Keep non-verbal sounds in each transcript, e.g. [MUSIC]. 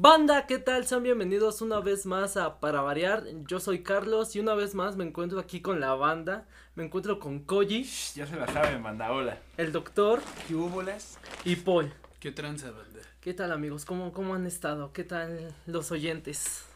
Banda, ¿qué tal? Sean bienvenidos una vez más a Para Variar. Yo soy Carlos y una vez más me encuentro aquí con la banda. Me encuentro con Koji, Ya se la saben, banda, hola. el doctor ¿Qué hubo las? y Paul. ¿Qué tranza, banda? ¿Qué tal amigos? ¿Cómo, cómo han estado? ¿Qué tal los oyentes?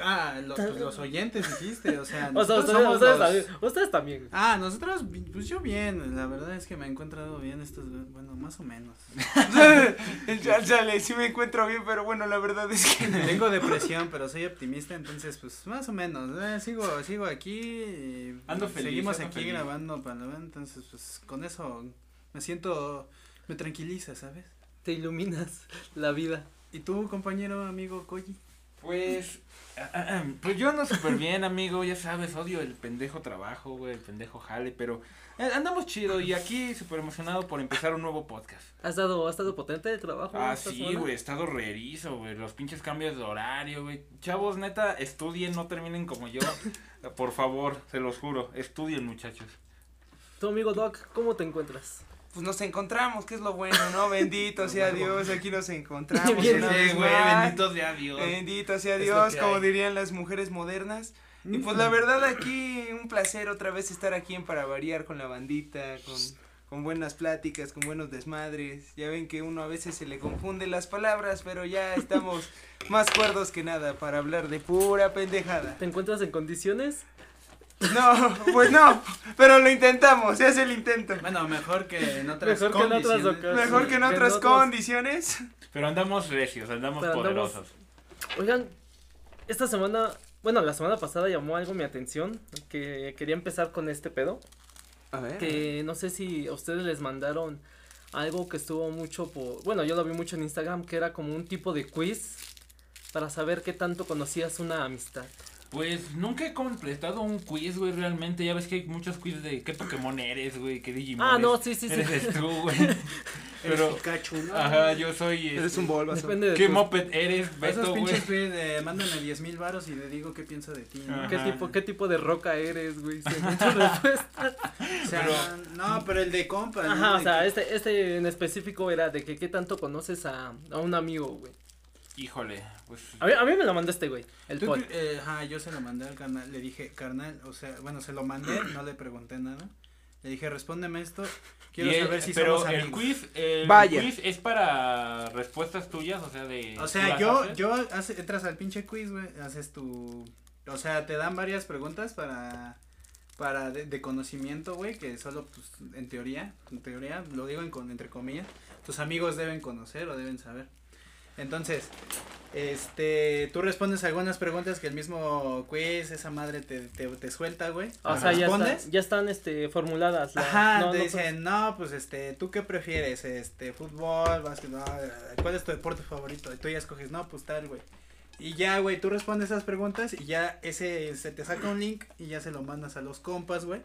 Ah, los, pues, los oyentes dijiste, o sea, [LAUGHS] O sea, ustedes, somos ustedes los- también. Ustedes también. Ah, nosotros, pues yo bien, la verdad es que me he encontrado bien estos, bueno, más o menos. [LAUGHS] Ya sale, sí me encuentro bien, pero bueno, la verdad es que [LAUGHS] Tengo depresión, pero soy optimista, entonces, pues, más o menos, eh, sigo, sigo aquí y Ando feliz, seguimos ando aquí feliz. grabando para entonces, pues, con eso me siento, me tranquiliza, ¿sabes? Te iluminas la vida. ¿Y tú, compañero, amigo Koji? Pues, [CLEARS THROAT] pues yo ando súper bien, amigo, ya sabes, odio el pendejo trabajo, güey, el pendejo jale, pero eh, andamos chido y aquí súper emocionado por empezar un nuevo podcast. ¿Has estado, has estado potente el trabajo? Ah, sí, güey, he estado reerizo, güey, los pinches cambios de horario, güey. Chavos, neta, estudien, no terminen como yo, [LAUGHS] por favor, se los juro, estudien, muchachos. Tu amigo Doc, ¿cómo te encuentras? Pues nos encontramos, que es lo bueno, ¿no? [LAUGHS] Bendito sea Dios, aquí nos encontramos [LAUGHS] una sí, vez güey, más. bendito sea Dios. Bendito sea Dios, como hay. dirían las mujeres modernas. Y pues la verdad aquí un placer otra vez estar aquí en para variar con la bandita, con, con buenas pláticas, con buenos desmadres. Ya ven que uno a veces se le confunde las palabras, pero ya estamos [LAUGHS] más cuerdos que nada para hablar de pura pendejada. ¿Te encuentras en condiciones? No, pues no, pero lo intentamos, se hace el intento. Bueno, mejor que en otras Mejor que en otras condiciones. ocasiones. Mejor que en que en otras condiciones. Pero andamos recios, andamos Pero andamos- poderosos. Oigan, esta semana, bueno, la semana pasada llamó algo mi atención, que quería empezar con este pedo, A ver. que no sé si a ustedes les mandaron algo que estuvo mucho por, bueno, yo lo vi mucho en Instagram, que era como un tipo de quiz para saber qué tanto conocías una amistad. Pues nunca he completado un quiz, güey, realmente. Ya ves que hay muchos quiz de qué Pokémon eres, güey, qué Digimon Ah, no, sí, sí, sí. eres [LAUGHS] tú, güey. Eres Pero, Pikachu, ¿no? ajá, yo soy... Eres este, un Bulbasaur. Depende de ¿Qué moped eres, Esos Beto, güey? pinches quiz de mándame 10 mil varos y le digo qué pienso de ti. ¿no? ¿Qué tipo, qué tipo de roca eres, güey? [LAUGHS] Sin muchas respuestas. [LAUGHS] O sea, Pero- no, pero el de compa. ¿no? Ajá, o sea, este, este en específico era de que qué tanto conoces a, a un amigo, güey. Híjole, pues... A mí, a mí me lo mandó este güey, el ¿Tú Paul. qué- eh, ajá, yo se lo mandé al carnal, le dije, carnal, o sea, bueno, se lo mandé, [CLEARS THROAT] no le pregunté nada. Le dije, respóndeme esto, quiero el- saber si pero somos el quiz, el Vaya. quiz es para respuestas tuyas, o sea, de... O ¿tú sea, yo, haces? yo, hace, entras al pinche quiz, güey, haces tu, o sea, te dan varias preguntas para, para de, de conocimiento, güey, que solo, pues, en teoría, en teoría, lo digo en, con, entre comillas, tus amigos deben conocer o deben saber. Entonces, este, tú respondes algunas preguntas que el mismo quiz, esa madre te, te, te suelta, güey. O sea, ya, respondes. está- ya están este, formuladas. la- Ajá, no, te no, dicen, no, pues este, ¿tú qué prefieres? Este, fútbol, básquetbol, ¿cuál es tu deporte favorito? Y tú ya escoges, no, pues tal, güey. Y ya, güey, tú respondes esas preguntas y ya ese, se te saca un link y ya se lo mandas a los compas, güey.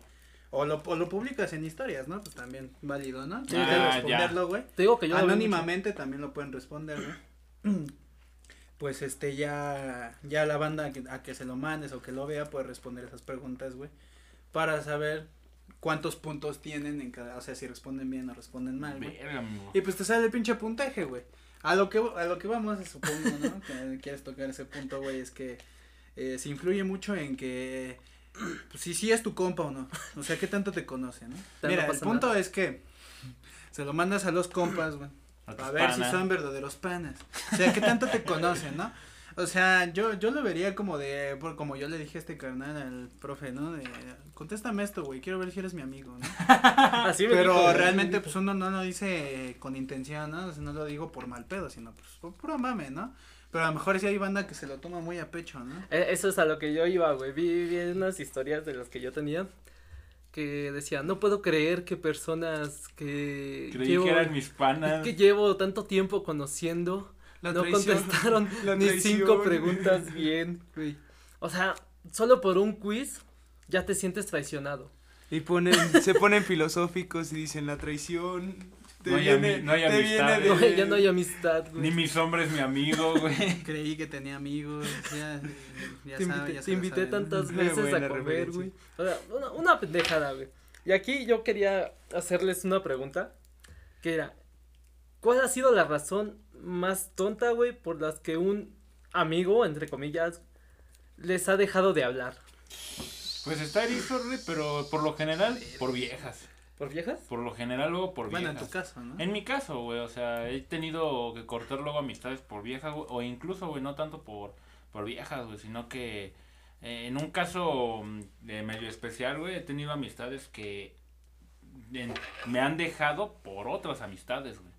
O lo, o lo publicas en historias, ¿no? Pues también válido, ¿no? Tienes que Ah, responderlo, güey. Te digo que yo lo. Anónimamente también lo pueden responder, güey. Pues este ya ya la banda a que, a que se lo mandes o que lo vea puede responder esas preguntas, güey, para saber cuántos puntos tienen en cada, o sea, si responden bien o responden mal, güey. Y pues te sale el pinche puntaje, güey. A lo que a lo que vamos, supongo, ¿no? [LAUGHS] que quieres tocar ese punto, güey, es que eh, se influye mucho en que pues, si sí es tu compa o no. O sea, qué tanto te conoce, ¿no? no Mira, el punto nada. es que se lo mandas a los compas, güey. A tus A ver si son verdaderos panas. O sea, ¿qué tanto te conocen, no? O sea, yo, yo lo vería como de, por, como yo le dije a este carnal al profe, ¿no? De, contéstame esto, güey, quiero ver si eres mi amigo, ¿no? [LAUGHS] Así me Pero dijo, güey. realmente, pues uno no lo dice con intención, ¿no? O sea, no lo digo por mal pedo, sino pues por puro mame, ¿no? Pero a lo mejor sí hay banda que se lo toma muy a pecho, ¿no? Eh, Eso es a lo que yo iba, güey. Vi, vi unas historias de las que yo tenía que decía, no puedo creer que personas que Creí llevo, que eran mis panas. que llevo tanto tiempo conociendo La no traición. contestaron [LAUGHS] La ni traición. cinco preguntas [LAUGHS] bien, güey. O sea, solo por un quiz ya te sientes traicionado. Y ponen, se ponen [LAUGHS] filosóficos y dicen la traición. Te No hay viene, ami- no hay te amistades. viene No, de- ya no hay amistad, güey. Ni mi sombra es mi amigo, [LAUGHS] güey. Creí que tenía amigos, ya, ya te sabe, invité, tantas veces a comer, güey. O sea, una, una pendejada, güey. Y aquí yo quería hacerles una pregunta, que era, ¿cuál ha sido la razón más tonta, güey, por las que un amigo, entre comillas, les ha dejado de hablar? Pues está erizo, güey, pero por lo general, por viejas. ¿Por viejas? Por lo general, luego por Bueno, en viejas. tu caso, ¿no? En mi caso, güey, o sea, he tenido que cortar luego amistades por viejas, güey, o incluso, güey, no tanto por, por viejas, güey, sino que eh, en un caso mm, de medio especial, güey, he tenido amistades que en- me han dejado por otras amistades, güey.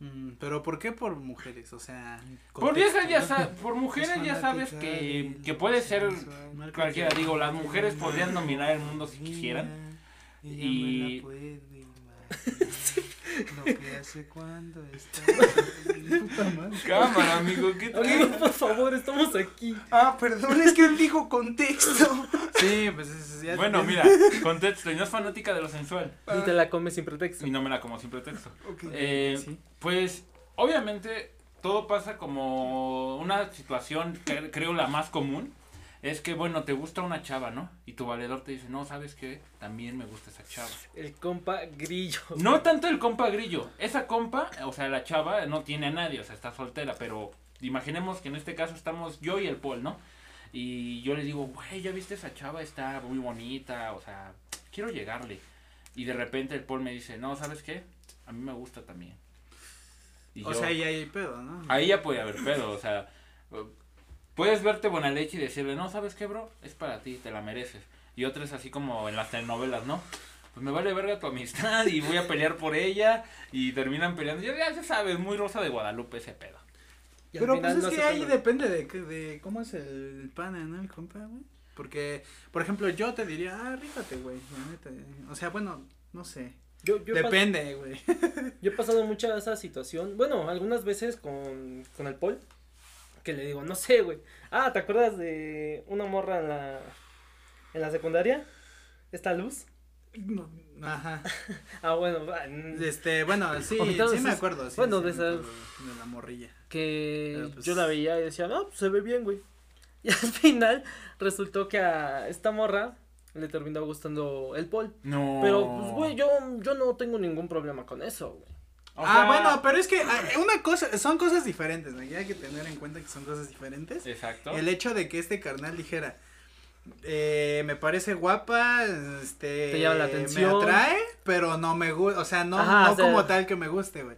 Mm, pero ¿por qué por mujeres? O sea, Por viejas ya sabes, por mujeres ya sabes que, que puede ser cualquiera, digo, las mujeres podrían dominar el mundo si quisieran. Y- [LAUGHS] Lo que hace cuando está. [LAUGHS] Cámara, amigo, ¿qué Amigo, por favor, estamos aquí. Ah, perdón, es que él dijo contexto. Sí, pues es, ya- Bueno, mira, [LAUGHS] contexto, y no es fanática de lo sensual, Y te la comes sin pretexto. y no me la como sin pretexto. Eh, Sí. Pues, obviamente, todo pasa como una situación, que creo la más común, es que, bueno, te gusta una chava, ¿no? Y tu valedor te dice, no, ¿sabes qué? También me gusta esa chava. El compa grillo. No tanto el compa grillo, esa compa, o sea, la chava no tiene a nadie, o sea, está soltera, pero imaginemos que en este caso estamos yo y el Paul, ¿no? Y yo le digo, güey, ¿ya viste esa chava? Está muy bonita, o sea, quiero llegarle. Y de repente el Paul me dice, no, ¿sabes qué? A mí me gusta también. Y O yo, sea, ahí hay pedo, ¿no? Ahí ya puede haber pedo, o sea, puedes verte buena leche y decirle, no, ¿sabes qué, bro? Es para ti, te la mereces. Y otra es así como en las telenovelas, ¿no? Pues me vale verga tu amistad y voy a pelear por ella y terminan peleando. Ya, ya, sabes, muy rosa de Guadalupe ese pedo. Y Pero pues no es que ahí depende de, que- de cómo es el pana, ¿no? El compa, güey. Porque, por ejemplo, yo te diría, ah, rífate, güey. la neta. O sea, bueno, no sé. Yo, yo, Depende, güey. yo he pasado mucha esa situación. Bueno, algunas veces con, con el Paul. Que le digo, no sé, güey. Ah, ¿te acuerdas de una morra en la, en la secundaria? Esta luz. No, Ajá. [LAUGHS] Ah, bueno, va, mm, Este, bueno, sí, sí me acuerdo. Sí, bueno, sí de esa- de la morrilla. que pues- yo la veía y decía, no, pues se ve bien, güey. [LAUGHS] Y al final resultó que a esta morra le terminó gustando el Paul. No. Pero, pues, güey, yo, yo no tengo ningún problema con eso, güey. O ah, sea, bueno, pero es que ah, una cosa, son cosas diferentes, ¿no? Hay que tener en cuenta que son cosas diferentes. Exacto. El hecho de que este carnal dijera, eh, me parece guapa, este, Te llama la atención. me atrae, pero no me gusta, o sea, no, Ajá, no o sea- como tal que me guste, güey.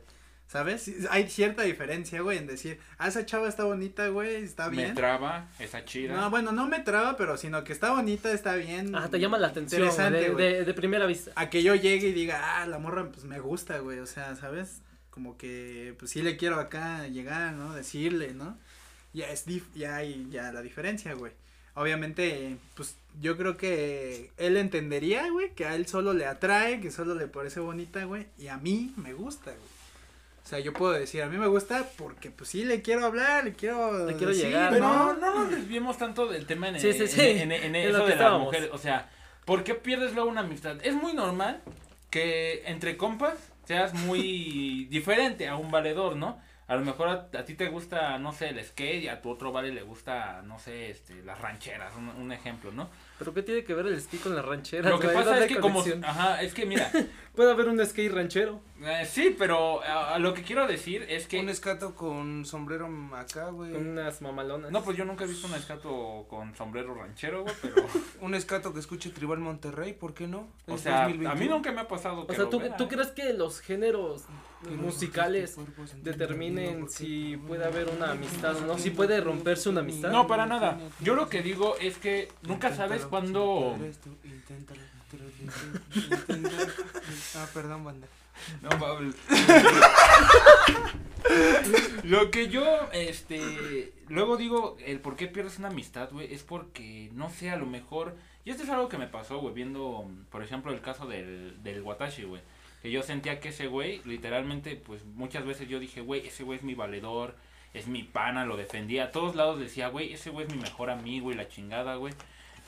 ¿Sabes? Hay cierta diferencia, güey, en decir, ah, esa chava está bonita, güey, está Me bien. traba, esa chida. No, bueno, no me traba, pero sino que está bonita, está bien. Ajá, te llama la atención güey, Interesante, de, de primera vista. A que yo llegue y diga, ah, la morra, pues me gusta, güey, o sea, ¿sabes? Como que, pues sí le quiero acá llegar, ¿no? Decirle, ¿no? Ya es, dif ya hay, ya la diferencia, güey. Obviamente, pues yo creo que él entendería, güey, que a él solo le atrae, que solo le parece bonita, güey, y a mí me gusta, güey. O sea, yo puedo decir, a mí me gusta porque, pues sí, le quiero hablar, le quiero Le quiero decir, llegar, Pero ¿no? no nos desviemos tanto del tema en, Sí, sí, en- sí. en, en Es eso lo que de las estábamos. mujeres. O sea, ¿por qué pierdes luego una amistad? Es muy normal que entre compas seas muy [LAUGHS] diferente a un valedor, ¿no? A lo mejor a, a ti te gusta, no sé, el skate y a tu otro vale le gusta, no sé, este, las rancheras, un, un ejemplo, ¿no? Pero ¿qué tiene que ver el skate con las rancheras? Lo que pasa ¿Dónde es que como, ajá, es que mira, [LAUGHS] Puede haber un skate ranchero. eh, sí, pero a, a lo que quiero decir es que... Un escato con sombrero acá, güey. Con unas mamalonas. No, pues yo nunca he visto un escato con sombrero ranchero, güey, pero... [LAUGHS] Un escato que escuche Tribal Monterrey, ¿por qué no? O sea, a 2021. mí nunca me ha pasado O que sea, lo ¿tú, vea, ¿tú ¿eh? crees que los géneros musicales determinen si puede haber una amistad o no? Si puede romperse una amistad. No, para nada. Yo lo que digo es que nunca sabes cuándo... [LAUGHS] Ah, perdón, banda. No, Pablo. [LAUGHS] Lo que yo, este, luego digo, el por qué pierdes una amistad, güey, es porque, no sé, a lo mejor, y esto es algo que me pasó, güey, viendo, por ejemplo, el caso del, del Watashi, güey, que yo sentía que ese güey, literalmente, pues, muchas veces yo dije, güey, ese güey es mi valedor, es mi pana, lo defendía, a todos lados decía, güey, ese güey es mi mejor amigo y la chingada, güey.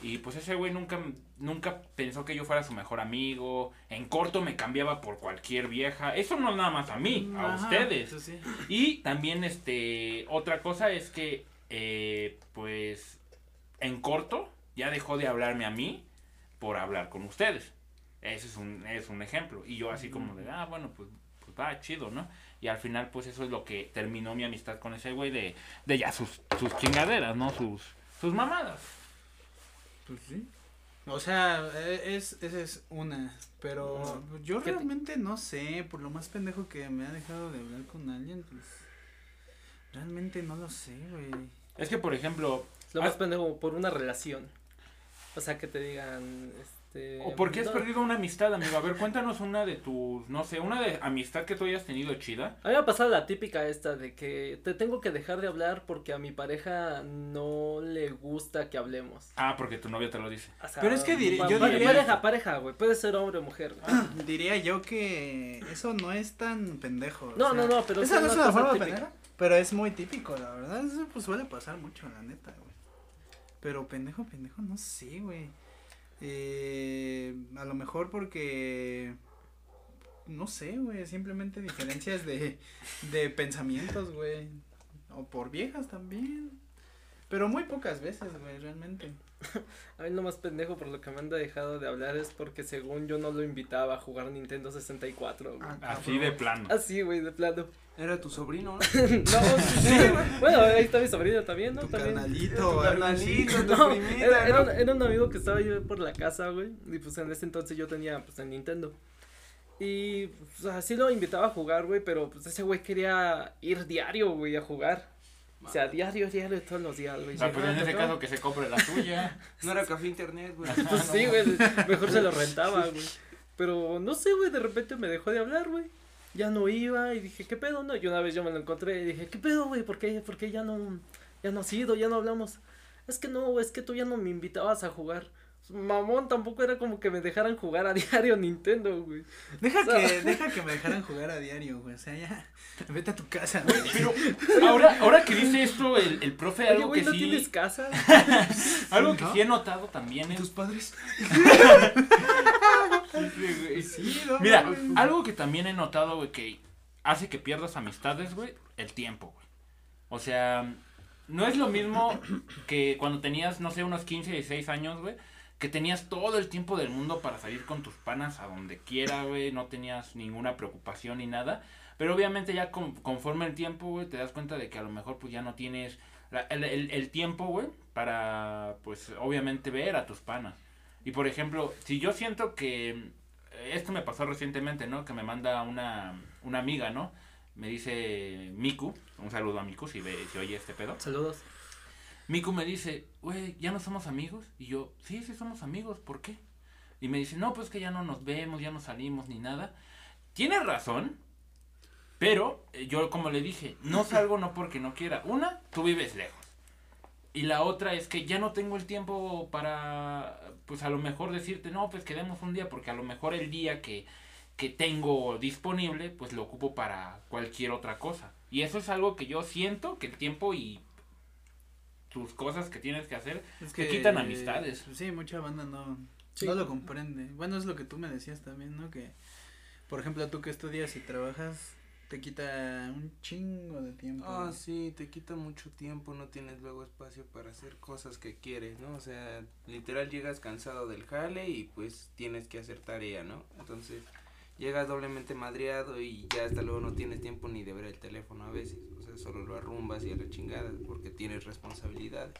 Y pues ese güey nunca, nunca pensó que yo fuera su mejor amigo. En corto me cambiaba por cualquier vieja. Eso no nada más a mí, a Ajá, ustedes. sí. Y también este otra cosa es que eh, pues en corto ya dejó de hablarme a mí por hablar con ustedes. Ese es un, es un ejemplo. Y yo así como de, ah, bueno, pues, pues va, chido, ¿no? Y al final, pues eso es lo que terminó mi amistad con ese güey de, de ya sus, sus chingaderas, ¿no? Sus, sus mamadas. Pues sí. O sea, e- es, esa es una, pero yo ¿Qué te- realmente no sé, por lo más pendejo que me ha dejado de hablar con alguien, pues realmente no lo sé, güey. Es que, por ejemplo, Lo más Ah. pendejo por una relación. O sea, que te digan, este... ¿o por qué has no. perdido una amistad, amigo? A ver, cuéntanos una de tus, no sé, una de amistad que tú hayas tenido chida. A mí me ha pasado la típica esta de que te tengo que dejar de hablar porque a mi pareja no le gusta que hablemos. Ah, porque tu novia te lo dice. O sea, Pero es que yo diría- Pareja, pareja, güey. Puede ser hombre o mujer. güey. Diría yo que eso no es tan pendejo. o No, sea, no, no, pero esa no es una forma típica. pendeja, pero es muy típico, la verdad, eso pues suele pasar mucho, la neta, güey. Pero pendejo, pendejo, no sé, güey. Eh, a lo mejor porque no sé, güey, simplemente diferencias de, de pensamientos, güey. O por viejas también. Pero muy pocas veces, güey, realmente. A mí lo más pendejo por lo que me han dejado de hablar es porque según yo no lo invitaba a jugar Nintendo 64, güey. Ah, Así de plano. Así, güey, de plano. Era tu sobrino, ¿no? [LAUGHS] no, sí. Bueno, ahí está mi sobrino también, ¿no? Tu También. carnalito, Tu o algo así. carnalito, [LAUGHS] tu No, primita, era, era, ¿no? un- era un amigo que estaba yo por la casa, güey. Y pues en ese entonces yo tenía pues el Nintendo. Y pues así lo invitaba a jugar, güey. Pero pues ese güey quería ir diario, güey, a jugar. O sea, diario, diario, todos los días, güey. Ah, pues en ese caso que se compre la suya. [LAUGHS] No era café internet, güey. Pues sí, güey, mejor se lo rentaba, [LAUGHS] güey. Pero no sé, güey, de repente me dejó de hablar, güey. Ya no iba y dije, ¿qué pedo? No, y una vez yo me lo encontré y dije, ¿qué pedo, güey? ¿Por qué, ¿Por qué ya no, ya no has ido, ya no hablamos? Es que no, güey, es que tú ya no me invitabas a jugar. Mamón, tampoco era como que me dejaran jugar a [LAUGHS] diario Nintendo, güey. Deja O sea- que, [LAUGHS] deja que me dejaran jugar a diario, güey. O sea, ya, [LAUGHS] vete a tu casa, güey. Pero ahora, ahora que dice esto, el, el profe, Oye, algo güey, que ¿no sí, tienes casa? algo que sí he notado también es, ¿Tus padres? Sí, no, mira, güey. algo que también he notado, güey, que hace que pierdas amistades, güey, el tiempo, güey. O sea, no es lo mismo que cuando tenías, no sé, unos 15, 16 años, güey, que tenías todo el tiempo del mundo para salir con tus panas a donde quiera, güey, no tenías ninguna preocupación ni nada. Pero obviamente ya con- conforme el tiempo, güey, te das cuenta de que a lo mejor pues ya no tienes el, el- tiempo, güey, para pues obviamente ver a tus panas. Y por ejemplo, si yo siento que esto me pasó recientemente, ¿no? Que me manda una, una amiga, ¿no? Me dice Miku, un saludo a Miku si ve, si oye este pedo. Saludos. Miku me dice, güey, ¿ya no somos amigos? Y yo, sí, sí somos amigos, ¿por qué? Y me dice, no, pues que ya no nos vemos, ya no salimos ni nada. Tiene razón, pero eh, yo como le dije, no salgo no porque no quiera. Una, tú vives lejos. Y la otra es que ya no tengo el tiempo para, pues a lo mejor decirte, no, pues quedemos un día, porque a lo mejor el día que, que tengo disponible, pues lo ocupo para cualquier otra cosa. Y eso es algo que yo siento que el tiempo y tus cosas que tienes que hacer Es te quitan amistades. Sí, mucha banda no, Sí. no lo comprende. Bueno, es lo que tú me decías también, ¿no? Que, por ejemplo, tú que estudias y trabajas, te quita un chingo de tiempo. Ah, sí, te quita mucho tiempo, no tienes luego espacio para hacer cosas que quieres, ¿no? O sea, literal llegas cansado del jale y pues tienes que hacer tarea, ¿no? Entonces, llegas doblemente madreado y ya hasta luego no tienes tiempo ni de ver el teléfono a veces, o sea, solo lo arrumbas y a la chingada porque tienes responsabilidades.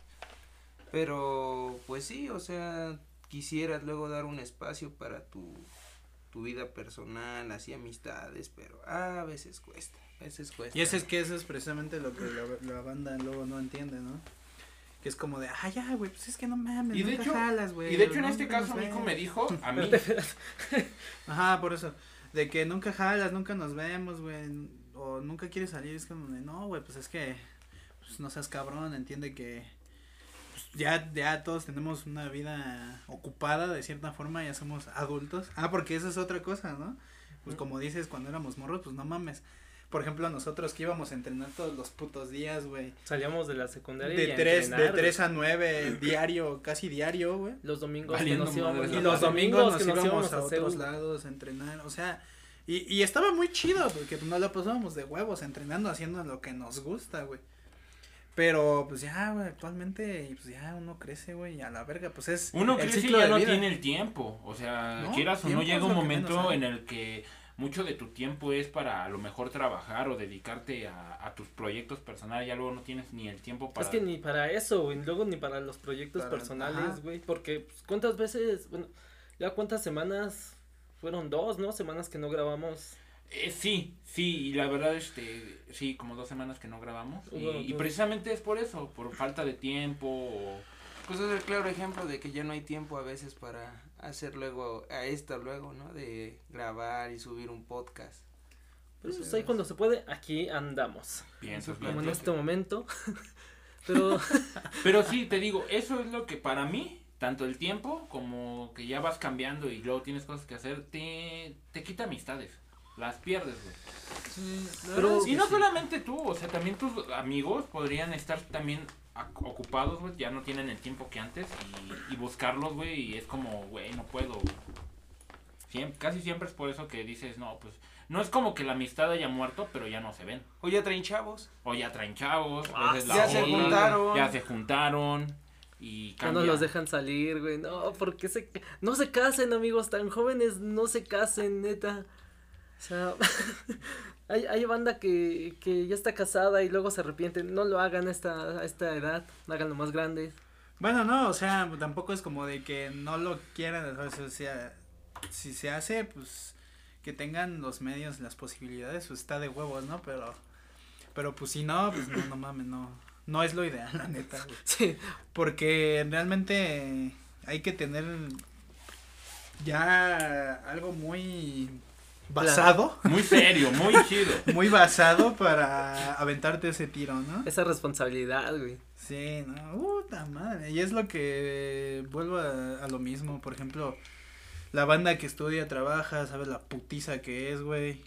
Pero, pues sí, o sea, quisieras luego dar un espacio para tu, tu vida personal, así amistades, pero a veces cuesta, a veces cuesta. Y eso es que eso es precisamente lo que la, la banda luego no entiende, ¿no? Que es como de, ah, ya, güey, pues es que no mames, Y de nunca hecho- jalas, güey. Y de hecho en este caso vemos". me dijo a [LAUGHS] mí, [LAUGHS] Ajá, por eso. De que nunca jalas, nunca nos vemos, güey. O nunca quieres salir. Es como de, no, güey, pues es que. Pues no seas cabrón, entiende que. pues, ya, ya todos tenemos una vida ocupada de cierta forma, ya somos adultos. Ah, porque esa es otra cosa, ¿no? Pues como dices, cuando éramos morros, pues no mames. Por ejemplo, nosotros que íbamos a entrenar todos los putos días, güey. Salíamos de la secundaria y De a tres, de entrenar, tres a nueve, diario, casi diario, güey. Los domingos que Valiendo nos íbamos, madres, y los domingos que nos íbamos íbamos a a hacer otros lados a entrenar, o sea, y, y estaba muy chido porque nos la pasábamos de huevos entrenando, haciendo lo que nos gusta, güey. Pero pues ya, güey, actualmente pues ya uno crece, güey, y a la verga, pues es uno el crece y ciclo ya de no vida. tiene el tiempo. O sea, No, quieras o no llega un menos momento en el que mucho de tu tiempo es para a lo mejor trabajar o dedicarte a, a tus proyectos personales, ya luego no tienes ni el tiempo para... Es que ni para eso, güey, luego ni para los proyectos Para- ajá. personales, güey, porque pues, cuántas veces, bueno, ya cuántas semanas, fueron dos, ¿no? Semanas que no grabamos. Eh, sí, sí, y la verdad, este, sí, como dos semanas que no grabamos. Y, y precisamente es por eso, por falta de tiempo. o- Pues es el claro ejemplo de que ya no hay tiempo a veces para hacer luego, a esto luego, ¿no? De grabar y subir un podcast. Pero Sí, pues, ahí cuando se puede, aquí andamos, Piensas Como bien. en este momento. [LAUGHS] Pero [LAUGHS] Pero sí, te digo, eso es lo que para mí, tanto el tiempo como que ya vas cambiando y luego tienes cosas que hacer, te, te quita amistades. Las pierdes, güey. Pero- Y no solamente tú, o sea, también tus amigos podrían estar también ocupados, güey, ya no tienen el tiempo que antes y, y buscarlos, güey, y es como, güey, no puedo. Siem- casi siempre es por eso que dices, no, pues, no es como que la amistad haya muerto, pero ya no se ven. O ya traen chavos. O ya traen chavos, Ah, o es la ya se juntaron. Ya se juntaron y ya no cambia. los dejan salir, güey, no, porque se, no se casen, amigos, tan jóvenes, no se casen, neta. O sea, [LAUGHS] hay, hay banda que, que ya está casada y luego se arrepienten, no lo hagan a esta, a esta edad, háganlo más grande. Bueno, no, o sea, tampoco es como de que no lo quieran, o sea, si se hace, pues que tengan los medios, las posibilidades, pues está de huevos, ¿no? Pero, pero pues si no, pues no, no mames, no, no es lo ideal, la neta, güey. [LAUGHS] Sí, Porque realmente hay que tener ya algo muy basado, Muy serio, muy chido. [LAUGHS] muy basado para aventarte ese tiro, ¿no? esa responsabilidad, güey. Sí, no, puta madre. Y es lo que vuelvo a, a lo mismo. Por ejemplo, la banda que estudia, trabaja, sabes la putiza que es, güey.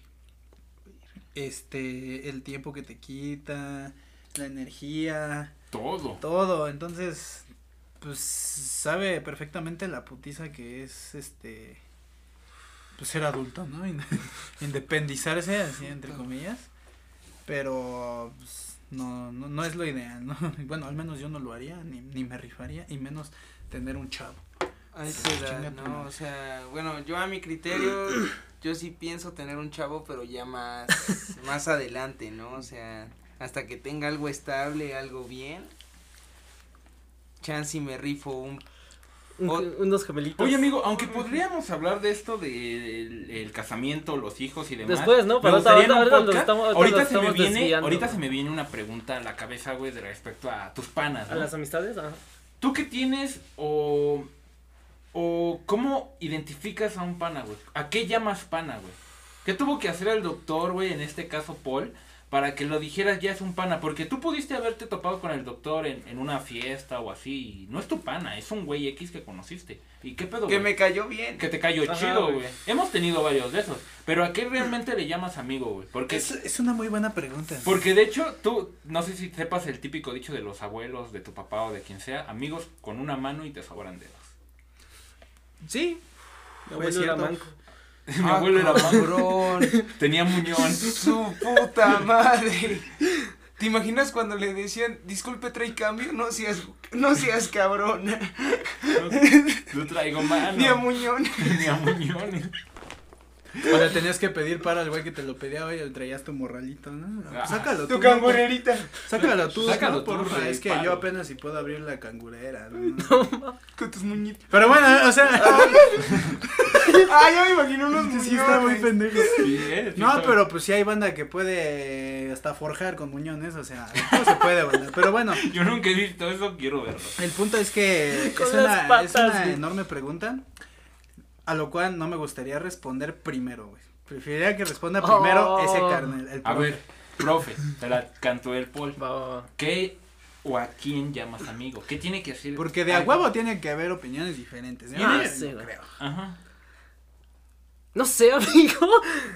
Este, el tiempo que te quita, la energía, Todo. todo. Entonces, pues sabe perfectamente la putiza que es este pues ser adulto, ¿no? [LAUGHS] Inde- Independizarse así entre comillas. Pero pues, no, no, no es lo ideal, ¿no? [LAUGHS] Bueno, al menos yo no lo haría, ni, ni me rifaría, y menos tener un chavo. A esa edad, Chinga tu ¿no? O sea, bueno, yo a mi criterio, [COUGHS] yo sí pienso tener un chavo, pero ya más, [LAUGHS] más adelante, ¿no? O sea, hasta que tenga algo estable, algo bien. Chance y me rifo un Un- O- unos gemelitos. Oye, amigo, aunque podríamos hablar de esto del el casamiento, los hijos y demás. Después, ¿no? Pero ahorita- ahorita podcast- estamos- ahorita ahorita se me viene, ahorita se me viene una pregunta a la cabeza, güey, de respecto a tus panas, ¿A las amistades? Ajá. ¿Tú qué tienes o o cómo identificas a un pana, güey? ¿A qué llamas pana, güey? ¿Qué tuvo que hacer el doctor, güey, en este caso Paul, para que lo dijeras ya es un pana? Porque tú pudiste haberte topado con el doctor en, en una fiesta o así, y no es tu pana, es un güey X que conociste. ¿Y qué pedo, que güey? me cayó bien. Que te cayó Ajá, chido, güey. güey. Hemos tenido varios de esos. Pero ¿a qué realmente le llamas amigo, güey? Porque, Es, es una muy buena pregunta. porque de hecho, tú, no sé si sepas el típico dicho de los abuelos, de tu papá o de quien sea, amigos con una mano y te sobran dedos. Sí, cierto. manco. [LAUGHS] Mi Ah, abuelo era cabrón. [LAUGHS] tenía muñón. Su puta madre. ¿Te imaginas cuando le decían, disculpe, trae cambio? No seas, no seas cabrón. No, no traigo mano. [LAUGHS] Ni a Muñón. Ni a muñones. O le tenías que pedir para el güey que te lo pedía, oye, traías tu morralito, ¿no? Ah, sácalo Tu tú. cangurerita. Sácalo tú, Sácalo ¿no? tú, Porfa, es que paro. yo apenas si puedo abrir la cangurera, ¿no? Con tus muñitos. Pero bueno, o sea, [LAUGHS] Ah, ya me imagino unos muñones. sí está muy pendejo. Sí, eh, sí No, está- pero pues sí hay banda que puede hasta forjar con muñones, o sea, no se puede, banda. Pero bueno, [LAUGHS] Yo nunca he visto eso, quiero verlo. el punto es que es una, patas, es una enorme pregunta, a lo cual no me gustaría responder primero, güey. Preferiría que responda primero Oh. ese carnal. el A ver, profe, te la cantó el Paul. Va. ¿Qué o a quién llamas amigo? ¿Qué tiene que hacer? Porque de a huevo tiene que haber opiniones diferentes. ¿eh? Ah, Yo sí, no güey. creo. Ajá. No sé, amigo.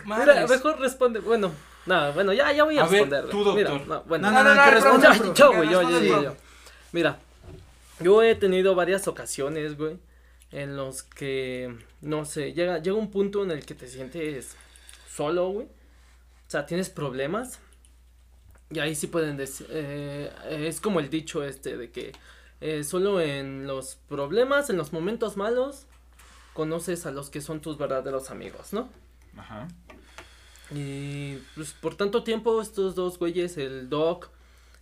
Mira, Madres. mejor responde. Bueno, no, bueno, ya, ya voy a, A ver, responder. tú, güey. Mira, doctor. no, bueno. No, no, no, no, que no, responda, yo, güey, yo, yo, yo. Mira, yo he tenido varias ocasiones, güey, en los que, no sé, llega, llega un punto en el que te sientes solo, güey. O sea, tienes problemas. Y ahí sí pueden decir, eh, es como el dicho este de que eh, solo en los problemas, en los momentos malos, conoces a los que son tus verdaderos amigos, ¿no? Ajá. Y pues por tanto tiempo estos dos güeyes, el Doc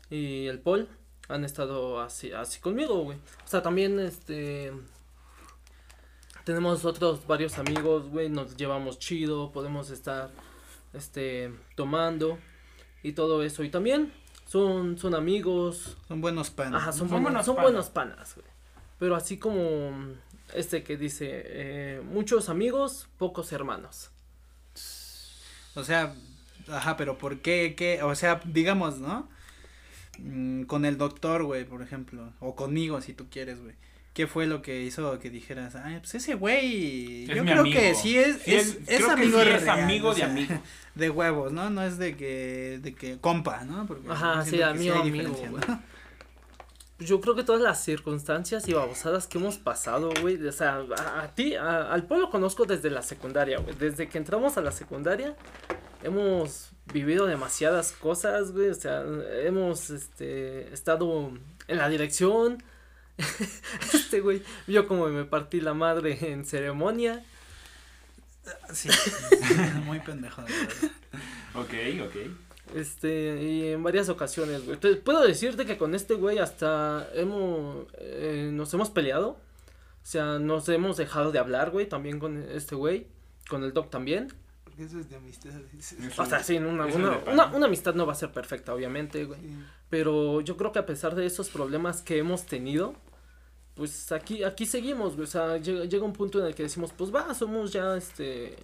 y el Paul, han estado así, así conmigo, güey. O sea, también este... Tenemos otros varios amigos, güey, nos llevamos chido, podemos estar, este, tomando y todo eso. Y también son, son amigos, Son buenos panas. Ajá, son, Son buenos, buenos son panas. buenos panas, güey. Pero así como este que dice, eh, muchos amigos, pocos hermanos. O sea, ajá, pero ¿por qué? qué? O sea, digamos, ¿no? Mm, con el doctor, güey, por ejemplo. O conmigo, si tú quieres, güey. ¿Qué fue lo que hizo que dijeras, ay, pues ese güey, Es yo mi creo amigo. que sí es, Sí, es, es- es creo que amigo sí es real, amigo o de sea, amigo. [LAUGHS] De huevos, ¿no? No es de que, de que compa, ¿no? Porque Ajá, sí, amigo, amigo. ¿no? Yo creo que todas las circunstancias y babosadas que hemos pasado, güey, o sea, a, a ti, a- al pueblo conozco desde la secundaria, güey. Desde que entramos a la secundaria, hemos vivido demasiadas cosas, güey. O sea, hemos, este, estado en la dirección. [LAUGHS] este, güey, vio como me partí la madre en ceremonia. Sí, [LAUGHS] muy pendejo, de verdad. Ok, ok. Este, y en varias ocasiones, güey. Te- puedo decirte que con este güey hasta hemos, eh, nos hemos peleado. O sea, nos hemos dejado de hablar, güey, también con este güey. Con el Doc también. Porque eso es de amistades. O sea, sí, una, una, una, una amistad no va a ser perfecta, obviamente, güey. Sí. Pero yo creo que a pesar de esos problemas que hemos tenido, pues aquí, aquí seguimos, güey. O sea, llega, llega un punto en el que decimos, pues va, somos ya, este,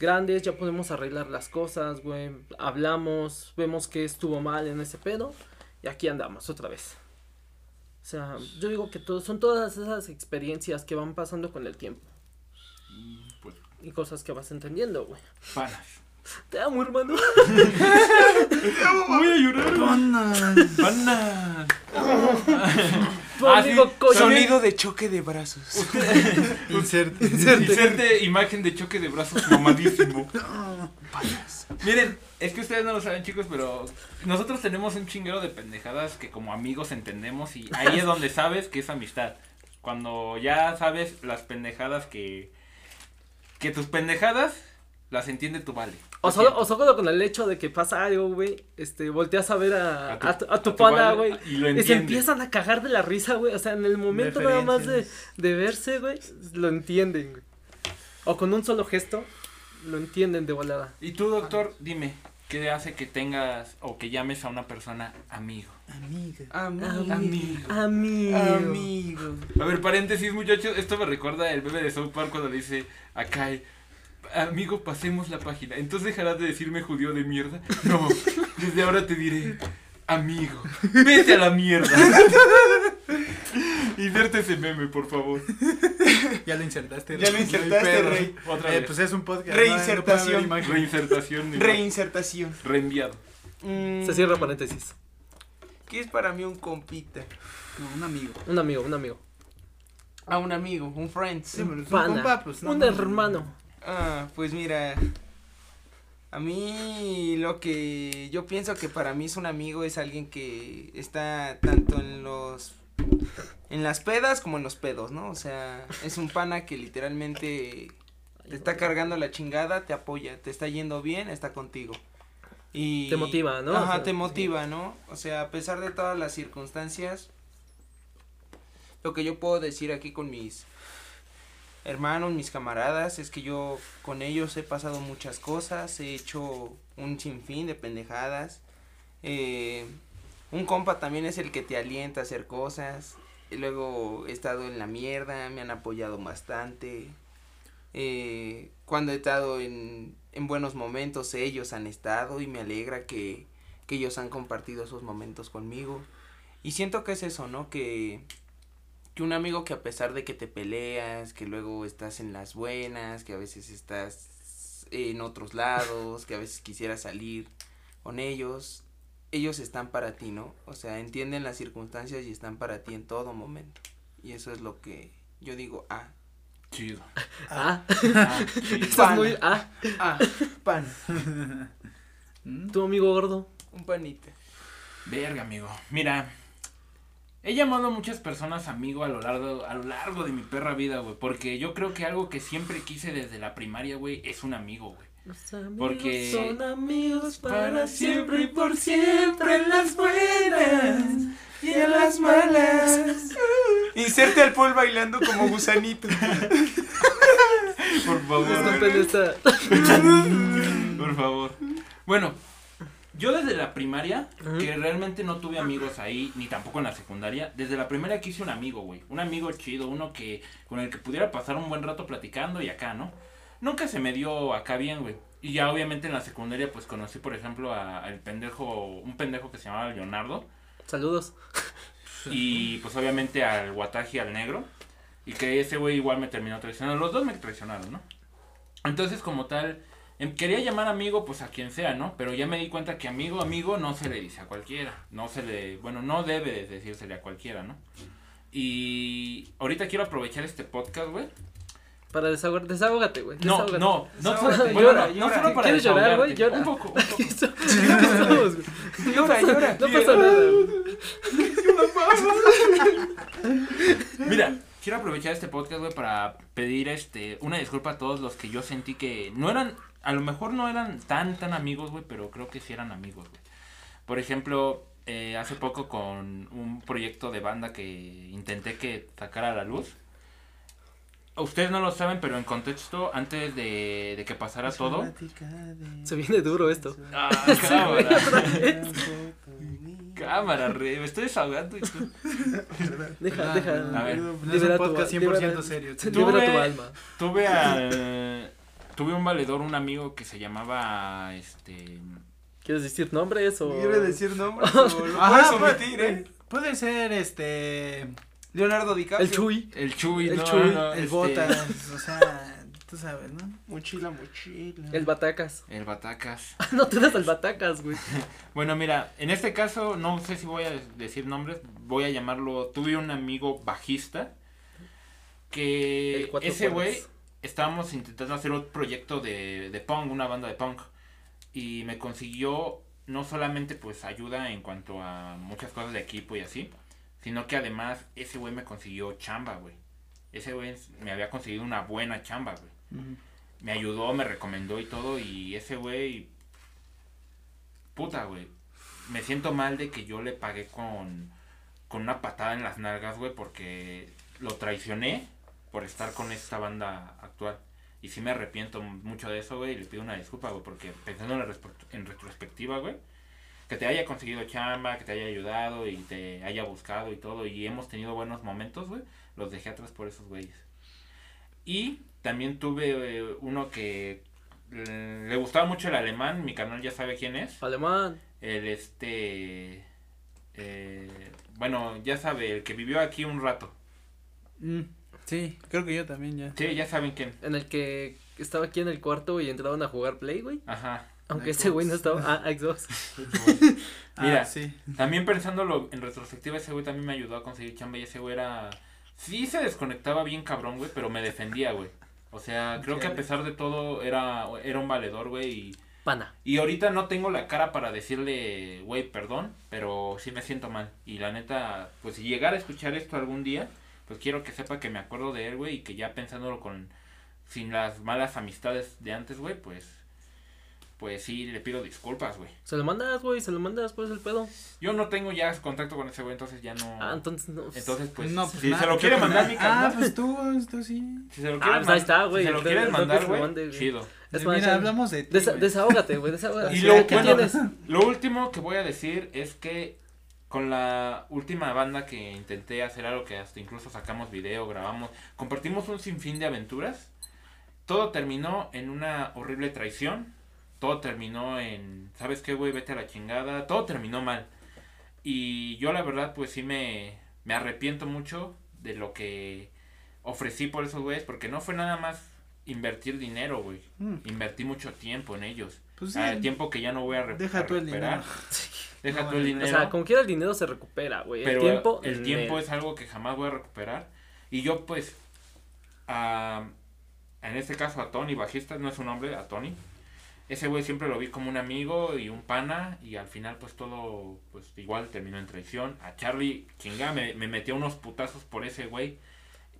grandes, ya podemos arreglar las cosas, güey. Hablamos, vemos que estuvo mal en ese pedo y aquí andamos otra vez. O sea, yo digo que todo, son todas esas experiencias que van pasando con el tiempo Pues, y cosas que vas entendiendo, güey. panas. Te amo, hermano. Voy a llorar. Panas. Panas. Tu Ah, amigo sí, Coyo. Sonido de choque de brazos. [LAUGHS] Insert, Inserte imagen de choque de brazos mamadísimo. [LAUGHS] Miren, es que ustedes no lo saben, chicos, pero nosotros tenemos un chinguero de pendejadas que como amigos entendemos y ahí es donde sabes que es amistad. Cuando ya sabes las pendejadas que que tus pendejadas las entiende tu vale. O solo, o solo con el hecho de que pasa algo, güey, este, volteas a ver a, A tu- a tu, a tu a tu pana, vale, güey, y lo y se empiezan a cagar de la risa, güey, o sea, en el momento nada más de, de verse, güey, lo entienden, güey. O con un solo gesto, lo entienden de volada. Y tú, doctor, dime, ¿qué hace que tengas o que llames a una persona amigo? Amiga. Amigo. Amigo. Amigo. Amigo. A ver, paréntesis, muchachos. Esto me recuerda el bebé de South Park cuando le dice a Kai, amigo, pasemos la página. Entonces dejarás de decirme judío de mierda. No, desde ahora te diré, amigo, vete a la mierda. [LAUGHS] Inserte ese meme, por favor. Ya lo insertaste. Ya lo insertaste. Rey. Otra Eh, vez. pues es un podcast. Reinsertación. no-. Reinsertación. Reinsertación. Reenviado. Mm, Se cierra paréntesis. ¿Qué es para mí un compita? No, un amigo. Un amigo, un amigo. A un amigo, un. Sí, es un Pana. compa, pues, no, un no, hermano. Ah, pues mira. A mí lo que yo pienso que para mí es un amigo es alguien que está tanto en los en las pedas como en los pedos, ¿no? O sea, es un pana que literalmente te está cargando la chingada, te apoya, te está yendo bien, está contigo. Y Te motiva, ¿no? Ajá, te motiva, ¿no? O sea, a pesar de todas las circunstancias, lo que yo puedo decir aquí con mis hermanos, mis camaradas, es que yo con ellos he pasado muchas cosas, he hecho un sinfín de pendejadas. Eh, un compa también es el que te alienta a hacer cosas. Luego he estado en la mierda, me han apoyado bastante. Eh, cuando he estado en, en buenos momentos, ellos han estado y me alegra que, que ellos han compartido esos momentos conmigo. Y siento que es eso, ¿no? Que, que un amigo que a pesar de que te peleas, que luego estás en las buenas, que a veces estás en otros lados, que a veces quisieras salir con ellos, ellos están para ti, ¿no? O sea, entienden las circunstancias y están para ti en todo momento. Y eso es lo que yo digo, ah, Chido. Ah, Ah, chido. [LAUGHS] estás muy. Ah, ah, pan, [LAUGHS] tu amigo gordo. un panita. Verga, amigo. Mira, he llamado a muchas personas amigo a lo largo, a lo largo de mi perra vida, güey. Porque yo creo que algo que siempre quise desde la primaria, güey, es un amigo, güey. Los amigos Porque- son amigos Para siempre y por siempre en las buenas y en las malas. [LAUGHS] Inserte al Paul bailando como gusanito. Por favor. Por favor. Bueno, yo desde la primaria, que realmente no tuve amigos ahí, ni tampoco en la secundaria, desde la primaria quise un amigo, güey. Un amigo chido, uno que con el que pudiera pasar un buen rato platicando y acá, ¿no? Nunca se me dio acá bien, güey. Y ya obviamente en la secundaria pues conocí, por ejemplo, a- al pendejo, un pendejo que se llamaba Leonardo. Saludos. Y pues obviamente al Wataji, al negro. Y que ese güey igual me terminó traicionando. Los dos me traicionaron, ¿no? Entonces como tal, em, quería llamar amigo pues a quien sea, ¿no? Pero ya me di cuenta que amigo, amigo no se le dice a cualquiera. No se le, bueno, no debe de decírsele a cualquiera, ¿no? Y ahorita quiero aprovechar este podcast, güey. Para desahogar, desahógate, güey. No, no, no, Desahógate, bueno, llora, no, no solo para ¿Quieres llorar, güey? Llora. Un poco. Llora, [LAUGHS] llora. No pasa nada. Mira, quiero aprovechar este podcast, güey, para pedir este una disculpa a todos los que yo sentí que no eran, a lo mejor no eran tan, tan amigos, güey, pero creo que sí eran amigos, güey. Por ejemplo, eh, hace poco con un proyecto de banda que intenté que sacara a la luz. Ustedes no lo saben, pero en contexto, antes de, de que pasara todo... Se viene duro esto. Ah, cámara. cámara, re, me estoy desahogando. y tú- Deja, deja. A ver. No es un podcast 100% libera- serio. Libera tu alma. Tuve al... [LAUGHS] Tuve un valedor, un amigo que se llamaba, este... ¿Quieres decir nombres o...? ¿Quiere decir nombres o lo Ajá, puedes omitir, eh? Puede ser este. Leonardo DiCaprio. El Chuy. El Chuy, El no, Chuy, no, El este, Botas. O sea, tú sabes, ¿no? Mochila, mochila. El Batacas. El Batacas. [LAUGHS] no te das al Batacas, güey. [LAUGHS] Bueno, mira, en este caso, no sé si voy a decir nombres, voy a llamarlo, tuve un amigo bajista que El ese güey, estábamos intentando hacer un proyecto de, de punk, una banda de punk, y me consiguió no solamente pues ayuda en cuanto a muchas cosas de equipo y así, sino que además ese güey me consiguió chamba, güey. Ese güey me había conseguido una buena chamba, güey. Me ayudó, me recomendó y todo, y ese güey puta, güey. Me siento mal de que yo le pagué con, con una patada en las nalgas, güey, porque lo traicioné por estar con esta banda actual. Y sí me arrepiento mucho de eso, güey, y le pido una disculpa, güey, porque pensando en, la en retrospectiva, güey, que te haya conseguido chamba, que te haya ayudado y te haya buscado y todo, y hemos tenido buenos momentos, güey, los dejé atrás por esos güeyes. Y también tuve eh, uno que le gustaba mucho el alemán, mi canal ya sabe quién es. Alemán. El este. eh, bueno, ya sabe, el que vivió aquí un rato. Mm, sí, creo que yo también ya. Sí, ya saben quién. En el que estaba aquí en el cuarto y entraban a jugar Play, güey. Ajá. Aunque ese güey no estaba. Ah, Xbox. [LAUGHS] Mira. Ah, sí. También pensándolo en retrospectiva, ese güey también me ayudó a conseguir chamba y ese güey era. Sí se desconectaba bien cabrón, güey, pero me defendía, güey. O sea, creo que a pesar de todo era, era un valedor, güey, y, Pana. y ahorita no tengo la cara para decirle, güey, perdón, pero sí me siento mal. Y la neta, pues si llegara a escuchar esto algún día, pues quiero que sepa que me acuerdo de él, güey, y que ya pensándolo con, sin las malas amistades de antes, güey, pues, pues sí, le pido disculpas, güey. Se lo mandas, güey. Se lo mandas, pues el pedo. Yo no tengo ya contacto con ese güey, entonces ya no... Ah, entonces no. pues, Entonces, pues, no, pues si nada, se lo quiere mandar mi carnal, Ah, pues tú, tú sí. si se lo Ah, quieres pues ahí está, güey. Si se lo quieres mandar, güey, chido. Es Eh, más, Mira, ya- hablamos de ti, Desa- güey. desahógate, güey. Desahógate. Y ¿Qué lo, qué bueno, tienes? [LAUGHS] lo último que voy a decir es que con la última banda que intenté hacer algo que hasta incluso sacamos video, grabamos, compartimos un sinfín de aventuras. Todo terminó en una horrible traición. Todo terminó en, ¿sabes qué, güey? Vete a la chingada. Todo terminó mal. Y yo la verdad, pues sí me, me arrepiento mucho de lo que ofrecí por esos güeyes, porque no fue nada más invertir dinero, güey. Mm, Invertí mucho tiempo en ellos. Pues sí. Ah, tiempo que ya no voy a, re- Deja tú el recuperar. dinero. [LAUGHS] Deja No, tú el dinero. O sea, como quiera el dinero se recupera, güey. el tiempo. el tiempo el- es algo que jamás voy a recuperar. Y yo, pues, a- en este caso a Tony, bajista, no es su nombre, a Tony. Ese güey siempre lo vi como un amigo y un pana. Y al final, pues todo, pues igual terminó en traición. A Charlie, chinga, me, me metió unos putazos por ese güey.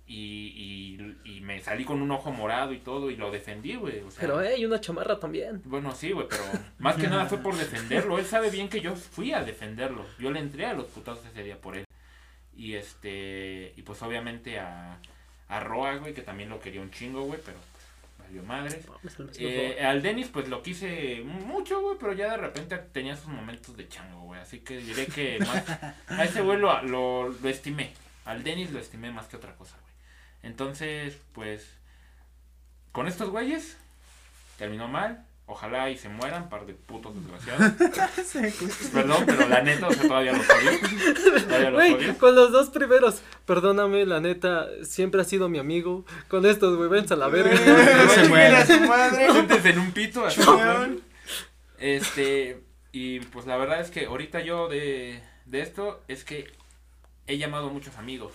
y, y, y me salí con un ojo morado y todo y lo defendí, güey. O sea, Pero, eh, y una chamarra también. Bueno, sí, güey, pero más que nada fue por [LAUGHS] defenderlo. Él sabe bien que yo fui a defenderlo. Yo le entré a los putazos ese día por él. Y este, y pues obviamente a, a Roa, güey, que también lo quería un chingo, güey, pero valió madre. Mames, el mes Eh, al Denis, pues lo quise mucho, güey, pero ya de repente tenía sus momentos de chango, güey. Así que diré que [LAUGHS] más, a ese güey lo, lo, lo estimé. Al Denis lo estimé más que otra cosa, güey. Entonces, pues, con estos güeyes, terminó mal. Ojalá y se mueran, par de putos desgraciados. [LAUGHS] Perdón, pero la neta, o sea, todavía los odio. Todavía los Güey, odio. con los dos primeros, perdóname, la neta, siempre ha sido mi amigo. Con estos, güey, vense a la verga. se muera. a su madre. Siéntense en un pito, así. Este, y pues la verdad es que ahorita yo de, de esto es que he llamado a muchos amigos,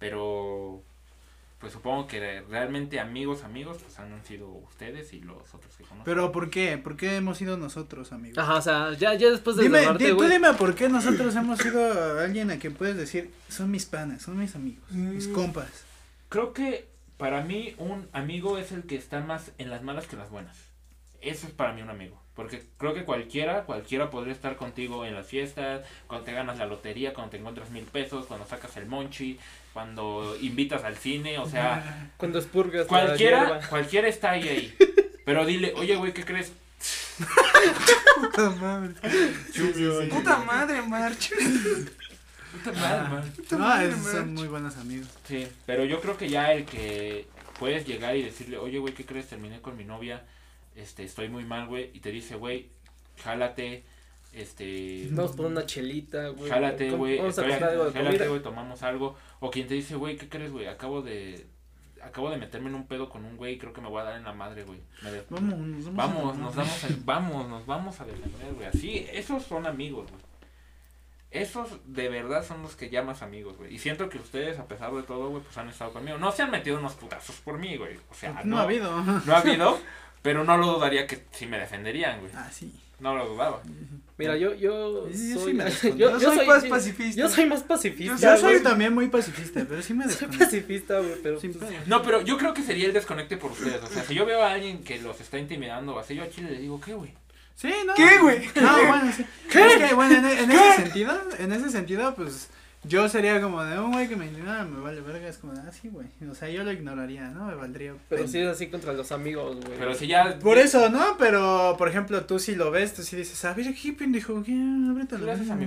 pero pues supongo que realmente amigos, amigos, pues han sido ustedes y los otros que conozco. Pero ¿por qué? ¿Por qué hemos sido nosotros, amigos? Ajá, o sea, ya, ya después de Dime, desnudarte, di- tú dime por qué nosotros hemos sido alguien a quien puedes decir, son mis panas, son mis amigos, mis Mm. compas. Creo que para mí un amigo es el que está más en las malas que en las buenas. Eso es para mí un amigo. Porque creo que cualquiera, cualquiera podría estar contigo en las fiestas, cuando te ganas la lotería, cuando te encuentras mil pesos, cuando sacas el monchi, cuando invitas al cine, o sea, [LAUGHS] Cuando expurgas la cualquiera, hierba. cualquiera está ahí ahí. [LAUGHS] Pero dile, oye güey, ¿qué crees? Puta madre. Puta madre, March. Puta madre, son muy buenos amigos. Sí, pero yo creo que ya el que puedes llegar y decirle, oye, güey, ¿qué crees? Terminé con mi novia, este, estoy muy mal, güey, y te dice, güey, jálate, este, Vamos por una chelita, güey. jálate, güey, Vamos a comprar algo de jálate, comida. güey, tomamos algo, o quien te dice, güey, ¿qué crees, güey? Acabo de, acabo de meterme en un pedo con un güey, creo que me voy a dar en la madre, güey. De- Vamos, nos vamos. Vamos, a- nos vamos, a, vamos, nos vamos a defender, güey. Así, esos son amigos, güey. Esos de verdad son los que llamas amigos, güey. Y siento que ustedes, a pesar de todo, güey, pues han estado conmigo. No se han metido unos putazos por mí, güey. O sea, No, ha habido. No ha habido, [LAUGHS] pero no lo dudaría que sí me defenderían, güey. Ah, sí. No lo dudaba. Mira, yo, yo Sí, sí, soy, [LAUGHS] yo, Yo soy más sí, pacifista. Yo soy más pacifista. Yo soy güey. también muy pacifista, pero sí me [LAUGHS] Soy desconecto. pacifista, güey, pero pues. No, pero yo creo que sería el desconecte por ustedes. O sea, si yo veo a alguien que los está intimidando o así, yo a Chile le digo, ¿qué, güey? Sí, ¿no? ¿Qué, güey? No, bueno, sí. Es que, bueno, en, en ese sentido, en ese sentido, pues, yo sería como de un güey que me intimida, me vale verga, es como de, ah, sí, güey. O sea, yo lo ignoraría, ¿no? Me valdría. pero pena. sí es así contra los amigos, güey. Pero si ya... Por eso, ¿no? Pero, por ejemplo, tú si lo ves, tú sí dices, a ver, ¿qué pendejo? ¿Qué? Ábrete la Gracias a mi.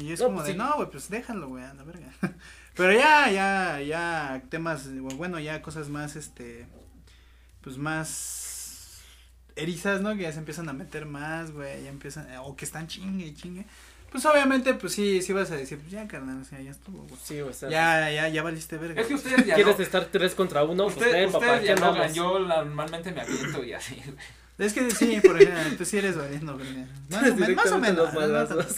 Y es No, como pues de, sí. no, güey, pues déjalo, güey, a la verga. [LAUGHS] Pero ya, ya, ya, temas, bueno, ya cosas más, este, pues más erizas, ¿no? Que ya se empiezan a meter más, güey, ya empiezan, o que están chingue chingue. Pues obviamente, pues sí, sí vas a decir, pues ya, carnal, o sea, ya estuvo, güey. Sí, o sea. Ya, ya, ya valiste verga. Es que ustedes ya ¿Quieres no... estar tres contra uno? Pues Usted- ven, papá, ustedes ¿qué ya no yo normalmente me aviento y así. güey. Es que sí, por ejemplo, tú sí eres valiendo, verga. Más, o más o menos. los no madrazos.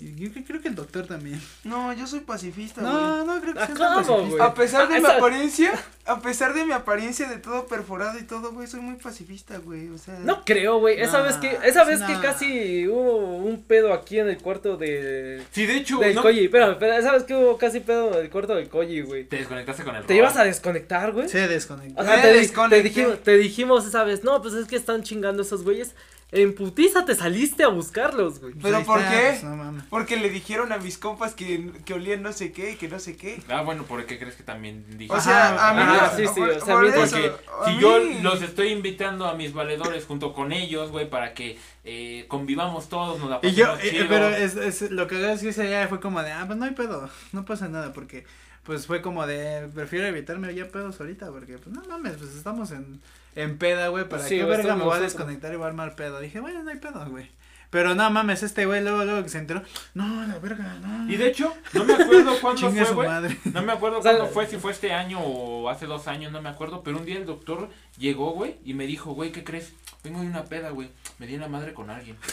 Yo creo- creo que el doctor también. No, yo soy pacifista, güey. No, no, creo que Ah, sea. A pesar de Ah, mi esa- apariencia, a pesar de mi apariencia de todo perforado y todo, güey, soy muy pacifista, güey, o sea. No creo, güey. Esa Nah, vez que, esa vez nah. que casi hubo un pedo aquí en el cuarto de Sí, de hecho, del no- Koji. Espera, espera, esa vez que hubo casi pedo en el cuarto del Koji, güey. te desconectaste con el ¿Te ibas a desconectar, güey? Se desconectó. O sea, te, te dijimos, te dijimos esa vez, no, pues es que están chingando esos güeyes. En putiza te saliste a buscarlos, güey. ¿Pero por qué? pues, no. Porque le dijeron a mis compas que, que olían no sé qué y que no sé qué. Ah, bueno, ¿por qué crees que también dije? O sea, a mí. Ah, no- sí, sí, o sea, por mientras eso, Porque a si yo los estoy invitando a mis valedores junto con ellos, güey, para que eh, convivamos todos, nos la Y yo, pasemos eh, pero es, es, lo que es que ese día fue como de, ah, pues no hay pedo, no pasa nada, porque, pues fue como de, prefiero evitarme ya pedos ahorita, porque, pues no mames, pues estamos en, en peda, güey, para Sí, qué verga me voy a desconectar y voy a armar pedo. Dije, bueno, no hay pedo, güey. Pero no mames, este güey luego, luego que se enteró, no, la verga, no. Y de hecho, no me acuerdo [LAUGHS] cuándo fue, su güey. madre. No me acuerdo cuándo fue, si fue este año o hace dos años, no me acuerdo. Pero un día el doctor llegó, güey, y me dijo, güey, ¿qué crees? Vengo de una peda, güey. Me di en la madre con alguien. [LAUGHS]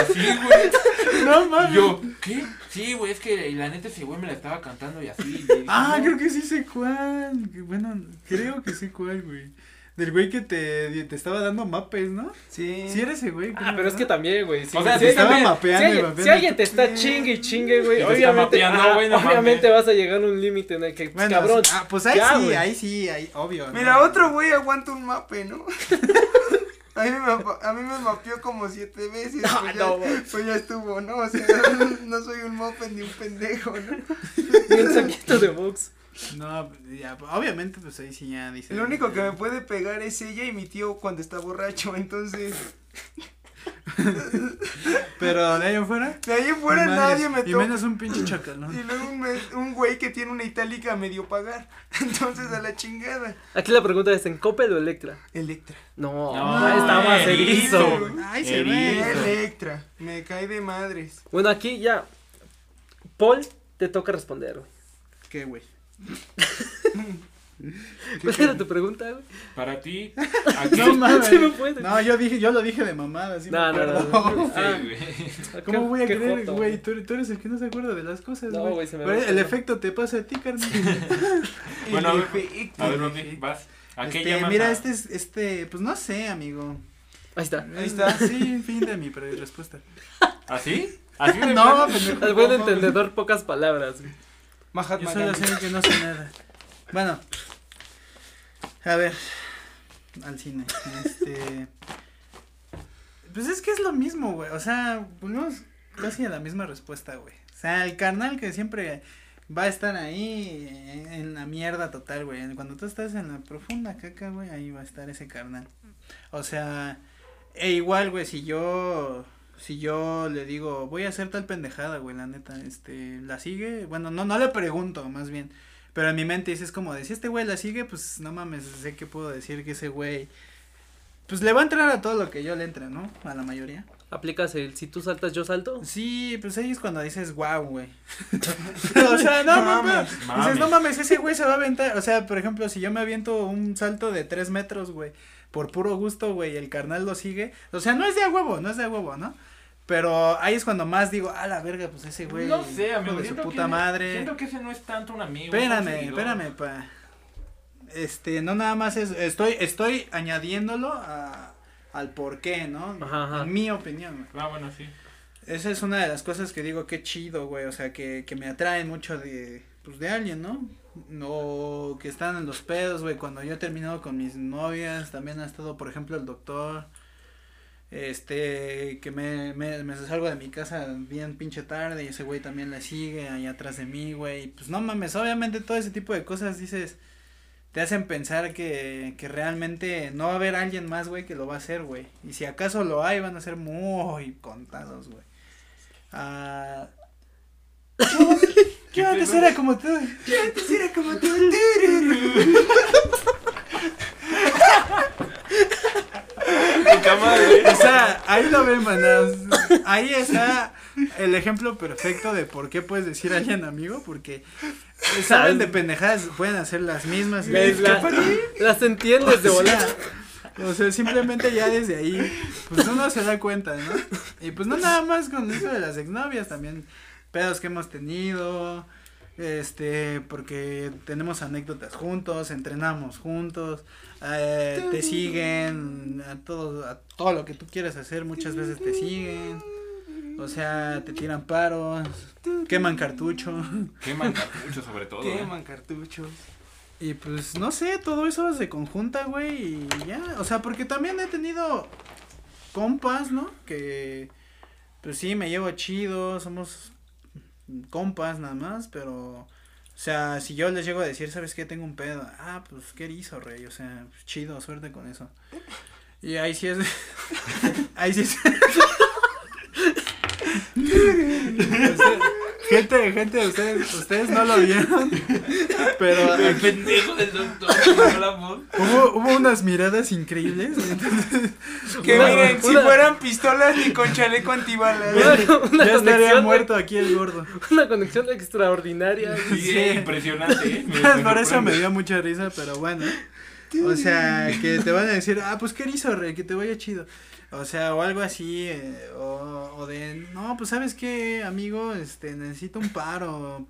Así, güey. No mames. yo, ¿qué? Sí, güey, es que la neta ese güey me la estaba cantando y así. y le dije, Ah, "No". creo que sí sé cuál. Bueno, creo que sé cuál, güey. Del güey que te, te estaba dando mapes, ¿no? Sí. Sí, eres ese güey. Ah, pero es que también, güey. Si, O sea, si te estaba también, mapeando si y alguien, mapeando. si alguien te está chingue y chingue, güey, obviamente, mapeando, ajá, güey, no obviamente vas a llegar a un límite en el que, Bueno, cabrón, Ah, pues ahí ya, sí, güey. ahí sí, ahí, obvio. Mira, ¿no? otro güey aguanta un mape, ¿no? [LAUGHS] A mí, me, a mí me mapeó como siete veces. No, pues, no, ya, pues ya estuvo, ¿no? O sea, [LAUGHS] no soy un mope ni un pendejo, ¿no? [LAUGHS] ni un saquito de box. No, ya, obviamente, pues ahí sí ya dice. El único que me puede pegar es ella y mi tío cuando está borracho, entonces. Pero de ahí en fuera. De ahí en fuera ni nadie me Y toca. menos un pinche chacal, ¿no? Y luego un, güey que tiene una itálica a medio pagar. [LAUGHS] Entonces a la chingada. Aquí la pregunta es, ¿en Coppel o Electra? Electra. No, No, está más erizo. Ay, se Erizo. ve. Electra. Me cae de madres. Bueno, aquí ya, Paul, te toca responder, güey. ¿Qué, güey? [LAUGHS] [LAUGHS] ¿Cuál era tu pregunta, güey? Para ti, [LAUGHS] aquí. No mames. Sí me puede. No, yo dije, yo lo dije de mamada, sí No, me no, no. Sí, [LAUGHS] Ah, güey. ¿Cómo qué- voy a qué creer, joto, güey? Tú, tú eres el que no se acuerda de las cosas, No, güey. güey, se me Pero va a el efecto te pasa a ti, carnal. Bueno, a ver. A ver, vas. ¿A qué Este, llamas? mira, a- este es, este, pues no sé, amigo. Ahí está. Ahí está. Sí, fin de mi respuesta. ¿Así? ¿Así de No, pendejo. Al buen entendedor, pocas palabras. güey. Mahatma Yo solo sé que no sé nada. Bueno, a ver, al cine. Este. Pues es que es lo mismo, güey. O sea, volvemos casi a la misma respuesta, güey. O sea, el carnal que siempre va a estar ahí en, en la mierda total, güey. Cuando tú estás en la profunda caca, güey, ahí va a estar ese carnal. O sea, e igual, güey, si yo si yo le digo, voy a hacer tal pendejada, güey, la neta, este, ¿la sigue? Bueno, no, no le pregunto, más bien. Pero en mi mente dice, es como, de si este güey la sigue, pues no mames, sé que puedo decir que ese güey, pues le va a entrar a todo lo que yo le entre, ¿no? A la mayoría. Aplicas el, si tú saltas, yo salto. Sí, pues ahí es cuando dices, wow, güey. [LAUGHS] [LAUGHS] o sea, no, No mames. mames, Dices, no mames, ese güey se va a aventar. O sea, por ejemplo, si yo me aviento un salto de tres metros, güey, por puro gusto, güey, y el carnal lo sigue. O sea, no es de a huevo, no es de a huevo, ¿no? Pero ahí es cuando más digo, a la verga, pues ese güey. No sé, hijo amigo. de su puta que- madre. Siento que ese no es tanto un amigo. es un Espérame, espérame, pa. Este, no nada más es, estoy, estoy añadiéndolo a, al por qué, ¿no? Ajá, ajá. En mi opinión, güey. Ah, bueno, sí. Esa es una de las cosas que digo, qué chido, güey, o sea, que, que me atraen mucho de, pues, de alguien, ¿no? O que están en los pedos, güey, cuando yo he terminado con mis novias, también ha estado, por ejemplo, el doctor, este, que me, me, me salgo de mi casa bien pinche tarde y ese güey también la sigue ahí atrás de mí, güey, y pues no mames, obviamente todo ese tipo de cosas dices, te hacen pensar que, que realmente no va a haber alguien más, güey, que lo va a hacer, güey, y si acaso lo hay, van a ser muy contados, güey. Ah. Yo antes era como tú. Yo antes era como tú. Madre. O sea, ahí lo ven, manas. Ahí está el ejemplo perfecto de por qué puedes decir a alguien amigo, porque saben de pendejadas, pueden hacer las mismas. ¿Ves? La- las entiendes de O sea, volar. O sea, simplemente ya desde ahí, pues uno se da cuenta, ¿no? Y pues no nada más con eso de las exnovias, también pedos que hemos tenido, este, porque tenemos anécdotas juntos, entrenamos juntos, eh, te siguen, a todo, a todo lo que tú quieres hacer, muchas veces te siguen, o sea, te tiran paros, queman cartucho. Queman cartucho sobre todo. ¿eh? Queman cartuchos. Y pues no sé, todo eso se conjunta, güey, y ya, o sea, porque también he tenido compas, ¿no? Que pues sí, me llevo chido, somos compas nada más, pero o sea, si yo les llego a decir, ¿sabes qué? Tengo un pedo. Ah, pues qué erizo, rey, o sea, chido, suerte con eso. Y ahí sí es [LAUGHS] ahí sí es [LAUGHS] [LAUGHS] gente, gente, ustedes ustedes no lo vieron, pero El pendejo del doctor. Hubo, hubo unas miradas increíbles. entonces, Que Una- miren, si una- fueran pistolas ni con chaleco antibalas. Una, una ya estaría conexión, muerto aquí el gordo. una conexión extraordinaria. Sí, Sí. impresionante, ¿eh? Me- me Por eso me sorprende. dio mucha risa, pero bueno. O sea, que te van a decir, ah, pues qué erizo, rey, que te vaya chido. O sea, o algo así, eh, o, o de, no, pues sabes qué, amigo, este, necesito un paro.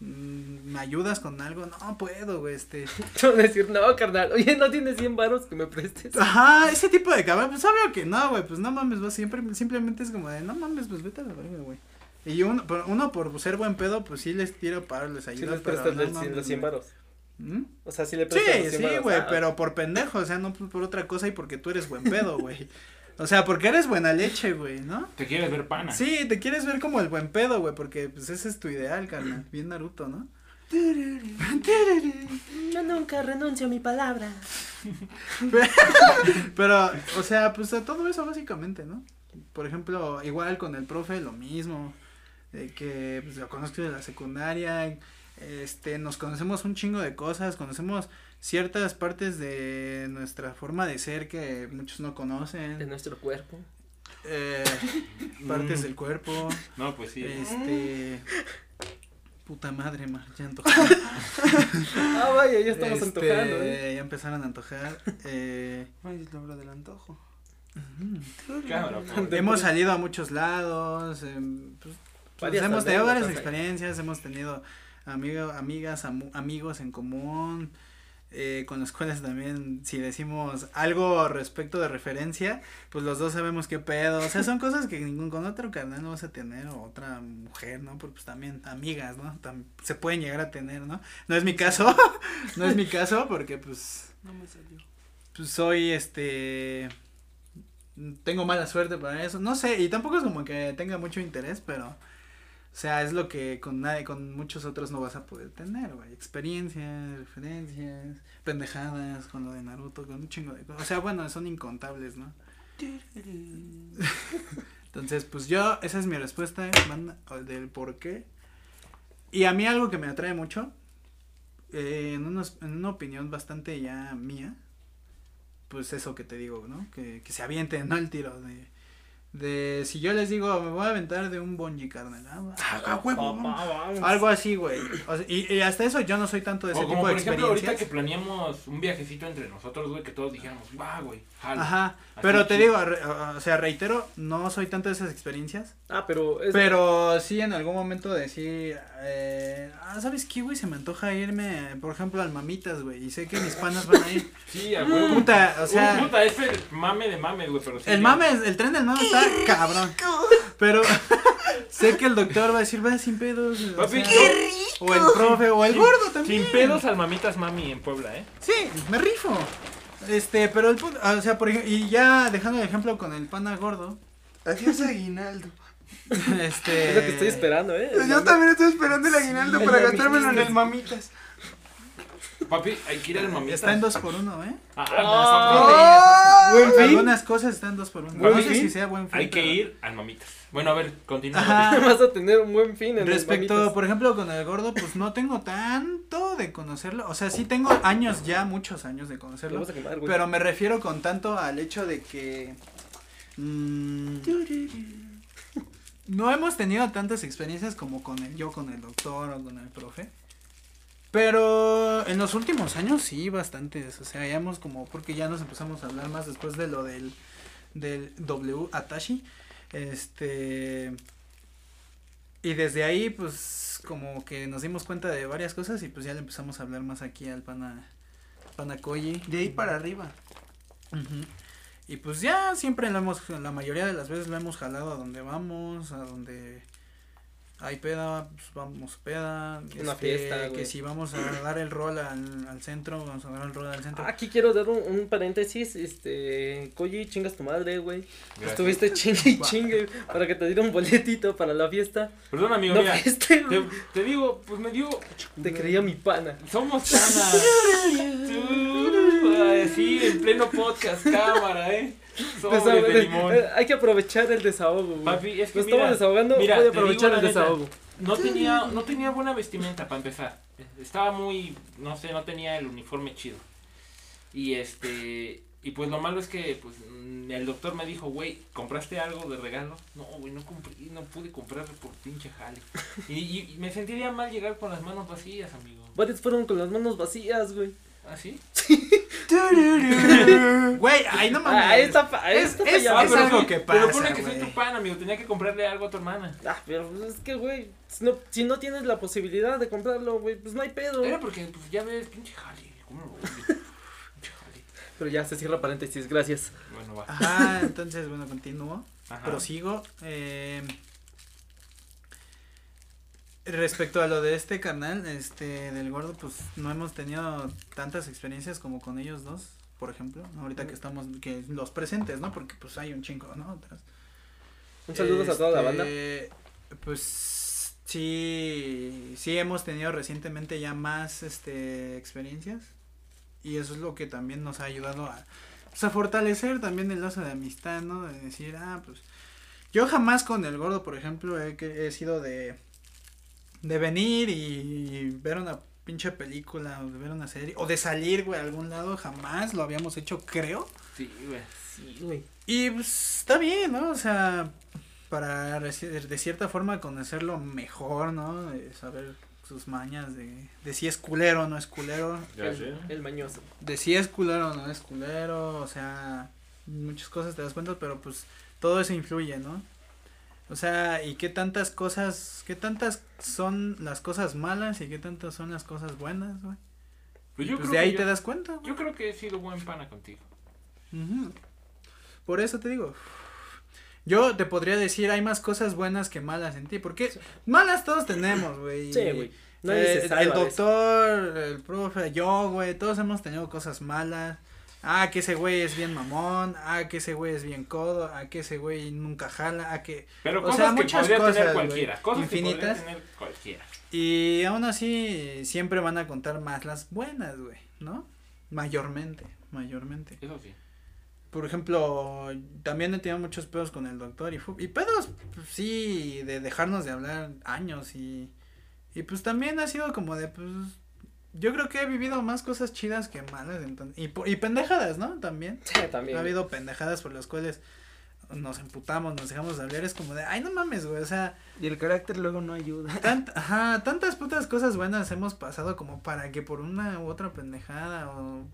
mm, ¿me ayudas con algo? No puedo, güey, este. [LAUGHS] A decir, no, carnal, oye, ¿no tienes 100 varos que me prestes? Ajá, ese tipo de cabrón, pues obvio que no, güey, pues no mames, güey, siempre, simplemente es como de, no mames, pues vete a la verga, güey. Y uno por, uno por ser buen pedo, pues sí les tiro para les Si ayuda, les pero prestas no los mames, 100 güey. varos. ¿Mm? O sea, si le prestas los Sí, 100 sí, güey, Ah, pero por pendejo, o sea, no por otra cosa y porque tú eres buen pedo, güey. [LAUGHS] O sea, porque eres buena leche, güey, ¿no? Te quieres ver pana. Sí, te quieres ver como el buen pedo, güey, porque pues ese es tu ideal, carnal. Bien Naruto, ¿no? Yo nunca renuncio a mi palabra. [LAUGHS] Pero, o sea, pues a todo eso básicamente, ¿no? Por ejemplo, igual con el profe, lo mismo. De que pues, lo conozco de la secundaria. Este, nos conocemos un chingo de cosas, conocemos ciertas partes de nuestra forma de ser que muchos no De conocen. nuestro cuerpo. Eh, [LAUGHS] partes Mm. del cuerpo. No, pues sí. Este. Puta madre, mar, ya antojé. [LAUGHS] Ah, vaya, ya estamos Este, antojando, ¿eh? Ya empezaron a antojar. Eh, Ay, es la hora del antojo. Cámara, por favor. hemos salido a muchos lados. em, pues, pues, hemos tenido varias experiencias. Hemos tenido amigo, amigas, amu- amigos en común. Eh, con los cuales también, si decimos algo respecto de referencia, pues los dos sabemos qué pedo. O sea, son [LAUGHS] cosas que ningún con otro carnal no vas a tener o otra mujer, ¿no? Porque pues también amigas, ¿no? Tam- se pueden llegar a tener, ¿no? No es mi caso, [LAUGHS] no es mi caso porque pues No me salió. pues soy este tengo mala suerte para eso no sé y tampoco es como que tenga mucho interés pero o sea es lo que con nadie con muchos otros no vas a poder tener güey experiencias referencias pendejadas con lo de Naruto con un chingo de cosas o sea bueno son incontables no [LAUGHS] entonces pues yo esa es mi respuesta del por qué y a mí algo que me atrae mucho eh, en, unos- en una opinión bastante ya mía, pues eso que te digo, ¿no? Que, que se avienten, ¿no? El tiro de, de, si yo les digo, me voy a aventar de un bungee, carnal, ah, ah, huevo, Papá, vamos. vamos. algo así, güey, O sea, y, y hasta eso yo no soy tanto de ese O como tipo de por ejemplo ahorita experiencias. que planeamos un viajecito entre nosotros, güey, que todos dijéramos, va, güey, jalo. Ajá, Así pero te digo, o sea, reitero, no soy tanto de esas experiencias, Ah, pero es pero sí en algún momento decir, eh, ah, ¿sabes qué, güey? Se me antoja irme, por ejemplo, al Mamitas, güey, y sé que mis panas van a ir. Sí, a huevo. Puta, o Uy, sea, puta, es el mame de mames, güey, pero sí. el ya. mame, el tren del mame está cabrón. Pero [LAUGHS] sé que el doctor va a decir, va sin pedos. o Papi, sea, ¡Qué o el profe, o el Sin- gordo también. Sin pedos al mamitas mami en Puebla, ¿eh? Sí, me rifo. Este, pero el punto, o sea, por ejemplo, y ya dejando el ejemplo con el pana gordo, Adiós, aguinaldo. [LAUGHS] este. es lo que estoy esperando, ¿eh? Yo también estoy esperando el aguinaldo para gastármelo en el mamitas. Papi, hay que ir al mamitas. Está en dos por uno, ¿eh? Ah, Ah, no, Buen fin. Algunas cosas están dos por uno. Buen no sé fin. si sea buen fin. Hay que ir al mamitas. Bueno, a ver, continúa. [LAUGHS] Vas a tener un buen fin en Respecto, por ejemplo, con el gordo, pues no tengo tanto de conocerlo. O sea, sí tengo años ya, muchos años de Lo conocerlo. vas a quemar, güey. Pero me refiero con tanto al hecho de que mm, no hemos tenido tantas experiencias como con el yo con el doctor o con el profe. Pero en los últimos años sí, bastantes. O sea, ya hemos como, porque ya nos empezamos a hablar más después de lo del, del W Atashi. Este. Y desde ahí, pues, como que nos dimos cuenta de varias cosas y pues ya le empezamos a hablar más aquí al pana, pana Koji. De ahí para arriba. Ujú. Y pues ya siempre lo hemos, la mayoría de las veces lo hemos jalado a donde vamos, a donde hay peda, pues vamos peda. Una este, fiesta, Que si vamos a dar el rol al, al centro, vamos a dar el rol al centro. Aquí quiero dar un, un paréntesis, este, Koji, chingas tu madre, güey. Estuviste chingue y chingue para que te diera un boletito para la fiesta. Perdón, amigo, No mira. fuiste, Te, digo, pues me dio. Te creía mi pana. Somos canas. Tú, sí, en pleno podcast, cámara, ¿eh? [LAUGHS] De limón. eh, Hay que aprovechar el desahogo, güey. Papi, es que Nos estamos mira, desahogando, mira, voy a te aprovechar el neta, desahogo. No tenía, no tenía buena vestimenta para empezar. Estaba muy, no sé, no tenía el uniforme chido. Y este, y pues lo malo es que pues mm, el doctor me dijo, güey, ¿compraste algo de regalo? No, güey, no compré, no pude comprar por pinche jale. Y, y- y me sentiría mal llegar con las manos vacías, amigo. Varios fueron con las manos vacías, güey. ¿Ah, sí? [LAUGHS] Tururú. [LAUGHS] Güey, ay, no mames. Ah, ahí está, ahí Es- está es-. Ah, es pero, algo sí, que pero pasa, pone que soy tu pan, amigo. Tenía que comprarle algo a tu hermana. Ah, pero pues, es que, güey, si no, si no tienes la posibilidad de comprarlo, güey, pues no hay pedo. Era porque, pues ya ves, pinche jale. ¿Cómo lo voy a decir? [LAUGHS] Pinche jale. Pero ya se cierra paréntesis, gracias. Bueno, va. Ajá, entonces, bueno, continúo. Ajá. Prosigo. Eh, respecto a lo de este canal, este, del gordo, pues no hemos tenido tantas experiencias como con ellos dos, por ejemplo. Ahorita que estamos, que los presentes, ¿no? Porque pues hay un chingo, ¿no? Un saludo a toda la banda. Este, Pues sí, sí hemos tenido recientemente ya más este experiencias y eso es lo que también nos ha ayudado a, pues, a fortalecer también el lazo de amistad, ¿no? De decir, ah, pues yo jamás con el gordo, por ejemplo, he, he sido de de venir y ver una pinche película o de ver una serie o de salir, güey, a algún lado, jamás lo habíamos hecho, creo. Sí, güey. Sí, güey. Y pues está bien, ¿no? O sea, para de cierta forma conocerlo mejor, ¿no? De saber sus mañas de, de si es culero o no es culero, Ya sé. El, el mañoso. de si es culero o no es culero, o sea, muchas cosas te das cuenta, pero pues todo eso influye, ¿no? O sea, y qué tantas cosas, qué tantas son las cosas malas y qué tantas son las cosas buenas, güey. Pues yo Pues creo de ahí que te yo, das cuenta, güey. yo creo que he sido buen pana contigo. Ujú. Por eso te digo. Yo te podría decir, hay más cosas buenas que malas en ti. Porque malas todos tenemos, güey. Sí, güey. Eh, el eso. doctor, el profe, yo, güey, todos hemos tenido cosas malas. Ah, que ese güey es bien mamón. Ah, que ese güey es bien codo. Ah, que ese güey nunca jala. Ah, que. Pero O cosas sea, que muchas cosas, tener cualquiera. Cosas que infinitas. podría tener cualquiera. Y aún así, siempre van a contar más las buenas, güey, ¿no? Mayormente, mayormente. Eso sí. Por ejemplo, también he tenido muchos pedos con el doctor y, y pedos, pues, sí, de dejarnos de hablar años y, y pues también ha sido como de, pues, yo creo que he vivido más cosas chidas que malas, entonces, y, po- y pendejadas, ¿no? También. Sí, también. Ha habido pendejadas por las cuales nos emputamos, nos dejamos de hablar, es como de, ay, no mames, güey, o sea, Y el carácter luego no ayuda. [LAUGHS] tant- ajá, tantas putas cosas buenas hemos pasado como para que por una u otra pendejada o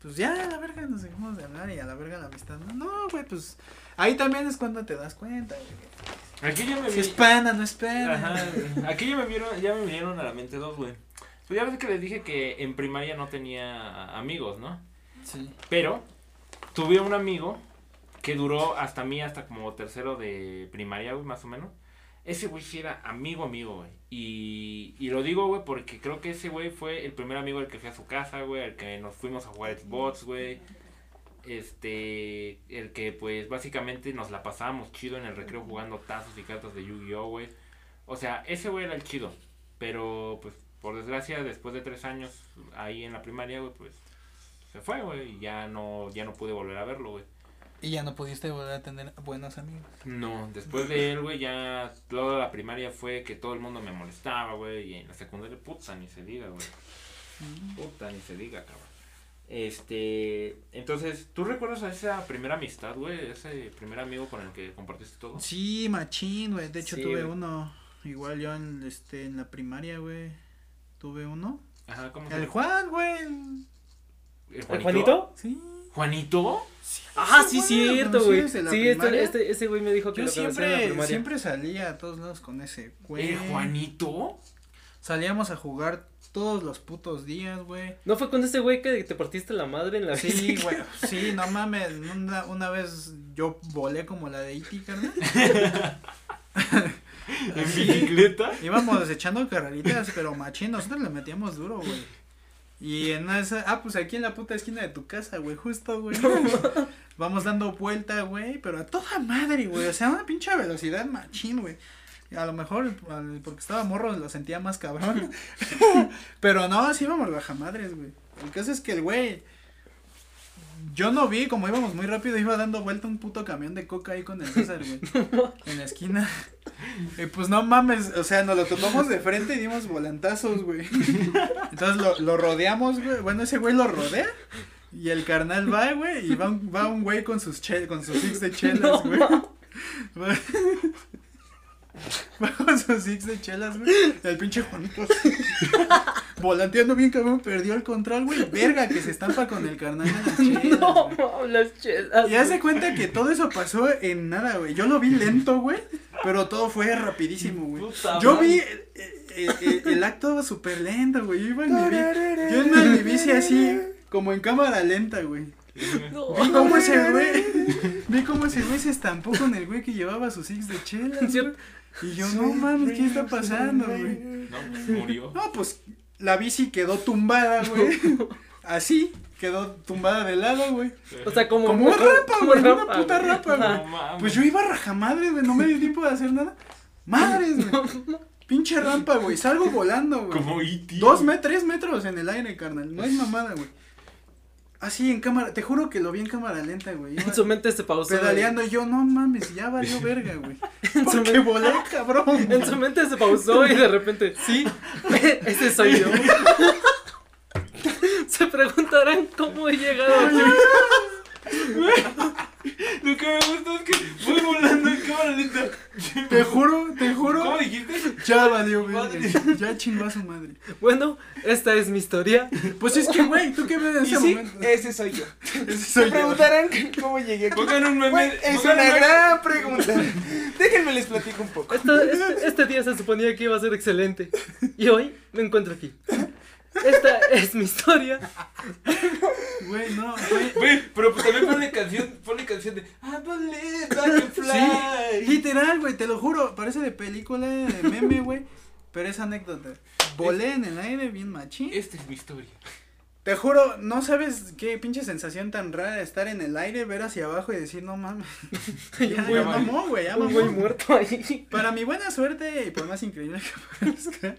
pues ya a la verga nos dejamos de hablar y a la verga la amistad. No, no, güey, pues ahí también es cuando te das cuenta, güey. Aquí ya me Si vi. es pana, no es pana. Ajá, güey. Aquí ya me vieron, ya me vinieron a la mente dos, güey. Pues ya ves que les dije que en primaria no tenía amigos, ¿no? Sí. Pero tuve un amigo que duró hasta mí, hasta como tercero de primaria, güey, más o menos. Ese güey sí era amigo, amigo, güey. Y, y lo digo, güey, porque creo que ese güey fue el primer amigo al que fui a su casa, güey, al que nos fuimos a jugar Xbox, güey. Este, el que pues básicamente nos la pasábamos chido en el recreo jugando tazos y cartas de Yu-Gi-Oh, güey. O sea, ese güey era el chido. Pero pues por desgracia, después de tres años ahí en la primaria, güey, pues se fue, güey, y ya no, ya no pude volver a verlo, güey. Y ya no pudiste volver a tener buenos amigos. No, después de él, güey, ya toda la primaria fue que todo el mundo me molestaba, güey, y en la secundaria, puta, ni se diga, güey. Puta, ni se diga, cabrón. Este, entonces, ¿tú recuerdas a esa primera amistad, güey? Ese primer amigo con el que compartiste todo. Sí, machín, güey. De hecho Sí, tuve uno. Igual yo en, este, en la primaria, güey. Tuve uno. Ajá, ¿cómo se El? Juan, güey. el- ¿El ¿El Juanito? Sí. ¿Juanito? Ah, sí, güey lo cierto, güey. Sí, este, este, ese güey me dijo que Yo lo conocía en la siempre, siempre salía a todos lados con ese güey. ¿El Juanito? Salíamos a jugar todos los putos días, güey. ¿No fue con ese güey que te partiste la madre en la Sí, güey. [LAUGHS] Sí, no mames. Una, una vez yo volé como la de Iti, carnal. [LAUGHS] [LAUGHS] ¿En bicicleta? Íbamos echando carreritas, pero machín, nosotros le metíamos duro, güey. Y en esa, ah, pues aquí en la puta esquina de tu casa, güey, justo, güey. Vamos dando vuelta, güey, pero a toda madre, güey. O sea, una pinche velocidad machín, güey. Y A lo mejor porque estaba morro lo sentía más cabrón. [LAUGHS] pero no, así íbamos bajamadres, güey. El caso es que el güey. Yo no vi, como íbamos muy rápido, iba dando vuelta un puto camión de coca ahí con el César, güey. [LAUGHS] en la esquina. Y pues no mames, o sea, nos lo tomamos de frente y dimos volantazos, güey. Entonces lo, lo rodeamos, güey. Bueno, ese güey lo rodea. Y el carnal va, güey, y va, un- va un güey con sus che, con sus six de chelas, No, güey. [LAUGHS] con sus six de chelas, güey. El pinche Juanito. [LAUGHS] volanteando bien cabrón, perdió el control, güey. Verga, que se estampa con el carnal de las [LAUGHS] chelas, No, güey. las chelas. Y hace cuenta que todo eso pasó en nada, güey. Yo lo vi lento, güey. Pero todo fue rapidísimo, güey. Yo vi eh, eh, eh, el acto súper lento, güey. Yo iba en mi bici. Yo iba en mi bici así, como en cámara lenta, güey. No. Vi cómo ese güey. Vi cómo ese güey se estampó con el güey que llevaba sus six de chela. Y yo, no mames, ¿qué está pasando, güey? No, pues murió. No, pues la bici quedó tumbada, güey. [LAUGHS] Así, quedó tumbada de lado, güey. O sea, como. Como una rapa, como güey, una rapa, puta güey. rapa, güey. No. Pues yo iba rajamadre, güey, no me dio tiempo de hacer nada. Madres, güey. [LAUGHS] Pinche rampa, güey, salgo volando, güey. Como E.T. Dos metros, tres metros en el aire, carnal. No es mamada, güey. Así en cámara, te juro que lo vi en cámara lenta, güey. En su mente se pausó. pedaleando y yo, no mames, ya valió verga, güey. [LAUGHS] Porque volé, [LAUGHS] cabrón. en su mente se pausó y de repente, sí, [LAUGHS] ese soy yo. Se preguntarán cómo he llegado aquí. Lo que me gustó es que fue volando en cámara lenta. Te juro, te juro. ¿Cómo dijiste? Ya valió. Madre. Ya chingó a su madre. Bueno, esta es mi historia. Pues es que, güey, ¿tú qué ves en ese sí, momento? ese soy yo. Ese Se soy yo. preguntarán cómo llegué aquí. Pongan un meme. Güey, es una meme. gran pregunta. Déjenme les platico un poco. Esta- este, este día se suponía que iba a ser excelente. Y hoy me encuentro aquí. Esta es mi historia. Güey, no, güey. Güey, pero pues también ponle canción, ponle canción de I believe I can fly. Sí, literal, güey, te lo juro. Parece de película, de meme, güey. Pero es anécdota. Volé en el aire bien machín. Esta es mi historia. Te juro, no sabes qué pinche sensación tan rara estar en el aire, ver hacia abajo y decir, no mames. [LAUGHS] ya, un ya mamó, güey, ya Un güey mamó. muerto ahí. Para mi buena suerte y por más increíble que [LAUGHS] parezca.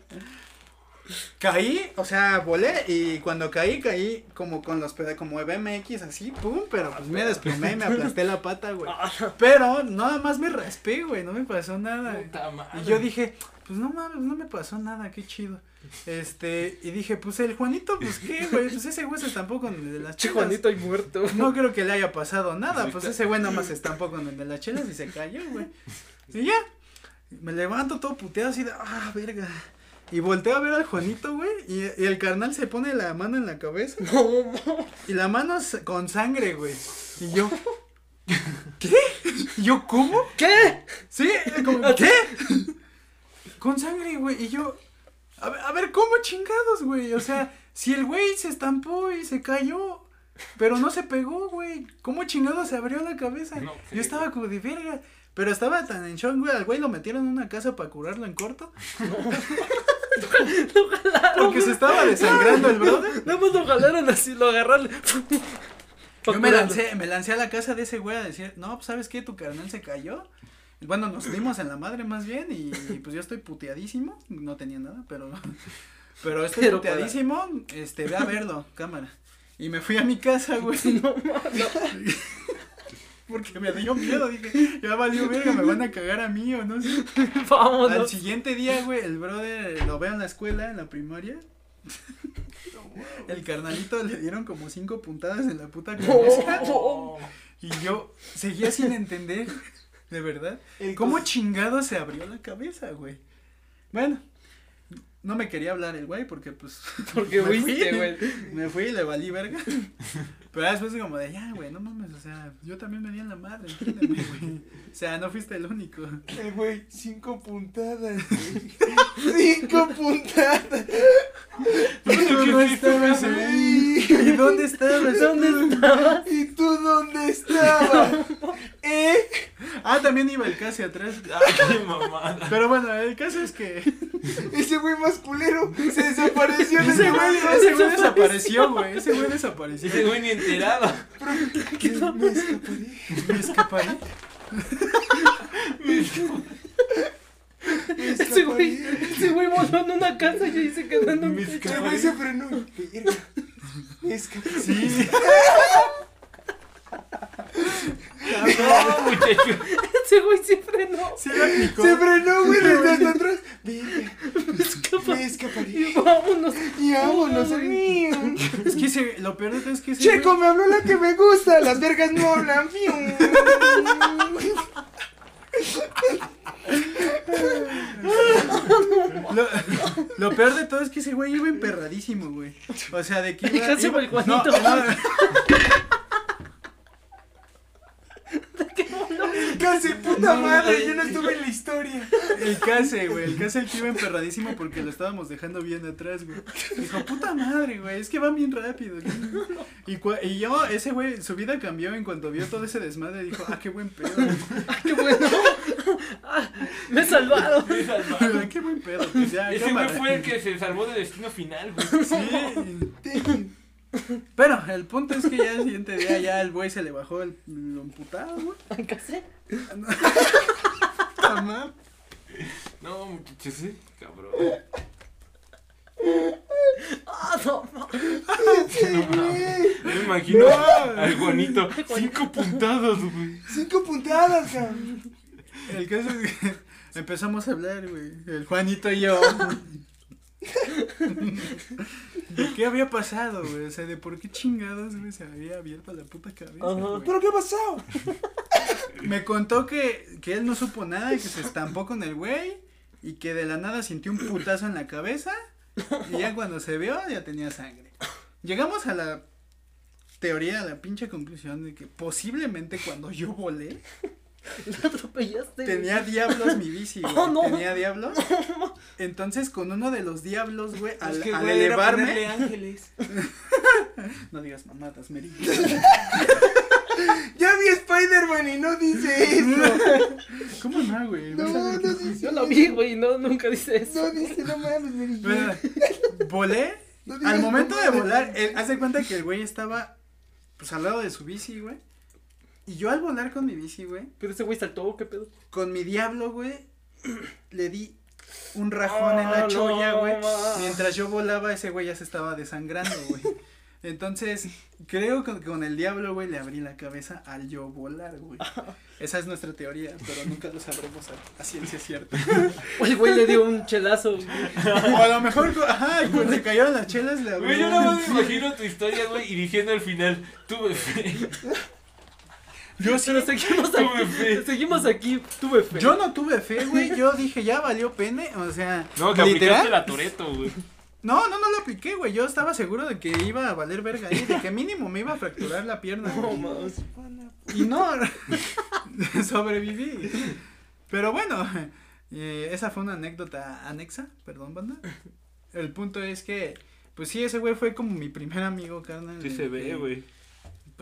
Caí, o sea, volé y cuando caí, caí como con los peda como BMX así, pum, pero pues me desplomé y me aplasté la pata, güey. Pero nada más me raspé, güey, no me pasó nada. Puta madre. Y yo dije, pues no mames, no me pasó nada, qué chido. Este, y dije, pues el Juanito, pues qué, güey, pues ese güey se estampó con el de las Che, chelas. Juanito y muerto. No creo que le haya pasado nada, pues ese güey nomás se estampó con el de las chelas y se cayó, güey. Y ya, me levanto todo puteado así de, ah, verga. Y volteo a ver al Juanito, güey, y, y el carnal se pone la mano en la cabeza. No, no. Y la mano con sangre, güey. Y yo, [LAUGHS] ¿qué? Y yo, ¿cómo? ¿Qué? Sí, como, [LAUGHS] ¿qué? Con sangre, güey. Y yo, a ver, a ver, ¿cómo chingados, güey? O sea, si el güey se estampó y se cayó, pero no se pegó, güey. ¿Cómo chingados se abrió la cabeza? No yo estaba como de verga. Pero estaba tan en shock, güey. Al güey lo metieron en una casa para curarlo en corto. [LAUGHS] Porque se estaba desangrando el brother. [LAUGHS] Nada más lo jalaron así, lo agarraron. Yo me lancé, me lancé a la casa de ese güey a decir, no, pues sabes qué, tu carnal se cayó. Bueno, nos dimos en la madre más bien y, y, pues yo estoy puteadísimo, no tenía nada, pero pero estoy Pero puteadísimo, este, ve a verlo, cámara. Y me fui a mi casa, güey. [LAUGHS] Porque me dio miedo, dije, ya valió verga, me van a cagar a mí o no sé. [LAUGHS] Al Vámonos. siguiente día, güey, el brother lo veo en la escuela, en la primaria. [LAUGHS] El carnalito le dieron como cinco puntadas en la puta cabeza. Oh. Y yo seguía sin entender, de verdad, El cómo chingado se abrió la cabeza, güey. Bueno, no me quería hablar el güey porque pues Porque [LAUGHS] me fui, fuiste, güey. Me fui y le valí verga. Pero después como de, ya, güey, no mames, o sea, yo también me di en la madre, entiéndeme, güey. O sea, no fuiste el único. El güey, cinco puntadas. güey. cinco puntadas. [LAUGHS] Y tú no estabas ahí. ¿Y dónde estabas? ¿Dónde estabas? ¿Y tú dónde estabas? ¿Eh? Ah, también iba el casi atrás. [LAUGHS] Ay, qué mamada. Pero bueno, el caso es que [LAUGHS] Ese güey más culero se desapareció. en ese güey, ese güey desapareció, güey. Ese güey desapareció. Ese güey ni enterado. Me escaparé. Me escaparé. Me Ese güey, escaparé. ese güey voló en una casa y ahí se quedó en un techo. El güey se frenó. Me escaparé. Sí. [LAUGHS] No, muchacho. Ese güey se frenó. Aplicó. Se frenó, güey, desde atrás. Verga. Me escapa. Me escaparé. Y vámonos. Y vámonos. Es que ese, lo peor de todo es que ese Checo, me habló la que me gusta. Las vergas no hablan. Lo- Lo peor de todo es que ese güey iba emperradísimo, güey. O sea, de que iba. Iba- el Juanito. No, [LAUGHS] no, Casi, puta madre, yo no estuve en la historia. el case, güey. El case el que iba emperradísimo porque lo estábamos dejando bien atrás, güey. Dijo, puta madre, güey. Es que van bien rápido. Y, yo, ese güey, su vida cambió en cuanto vio todo ese desmadre. Dijo, ah, qué buen pedo. ¡Ah, qué bueno! Ah, ¡Me he salvado! Ah, qué buen pedo. Pues ya, Ese güey fue el que se salvó de destino final, güey. Sí. [LAUGHS] Pero el punto es que ya el siguiente día ya el güey se le bajó el, lo emputado, güey. ¿Casi? [LAUGHS] Tamam. No, muchachos, sí, cabrón. ¡Ah, no! no. Me imagino al Juanito. Cinco puntadas, güey. Cinco puntadas, cabrón. El caso es que empezamos a hablar, güey. El Juanito y yo. ¿De qué había pasado, güey? O sea, de por qué chingados, güey, se había abierto la puta cabeza. Ajá. güey. ¿Pero qué ha pasado? [LAUGHS] Me contó que, que él no supo nada y que se estampó con el güey y que de la nada sintió un putazo en la cabeza y ya cuando se vio ya tenía sangre. Llegamos a la teoría, a la pinche conclusión de que posiblemente cuando yo volé [LAUGHS] Lo atropellaste. tenía diablos mi bici, [LAUGHS] güey. Oh, no. Tenía diablos. Entonces con uno de los diablos, güey, al, Es que, al güey, era elevarme. ángeles. [LAUGHS] No digas mamadas, Meri. [LAUGHS] Ya vi Spider-Man y no dice eso. [LAUGHS] ¿Cómo no, güey? No, sabes. no dice Yo lo vi, güey, no, nunca dice eso. No dice, no mames, Mary. Bueno, volé. No Al momento de volar, él, haz de cuenta que el güey estaba pues al lado de su bici, güey. Y yo al volar con mi bici, güey, Pero ese güey saltó, ¿qué pedo? con mi diablo, güey, [CLEARS THROAT] le di un rajón en Ah, la no, cholla, güey. Mientras yo volaba, ese güey ya se estaba desangrando, güey. Entonces, creo que con el diablo, güey, le abrí la cabeza al yo volar, güey. Esa es nuestra teoría, pero nunca lo sabremos a, a ciencia cierta. O [LAUGHS] el güey le dio un chelazo. güey. O a lo mejor, ajá, cuando se cayeron las chelas, le abrí. Güey, yo nada más me imagino tu historia, güey, y diciendo al final, tuve fe. Yo sí, Pero seguimos [LAUGHS] Tuve aquí. fe. Seguimos aquí. Tuve fe. Yo no tuve fe, güey. Yo dije, ya valió pene. O sea, No, que literal. aplicaste la Toreto, güey. No, no, no lo apliqué, güey. Yo estaba seguro de que iba a valer verga ahí. De que mínimo me iba a fracturar la pierna. No, mames. Y no, [LAUGHS] sobreviví. Pero bueno, eh, esa fue una anécdota anexa. Perdón, banda. El punto es que, pues sí, ese güey fue como mi primer amigo, carnal. Sí se ve, que güey.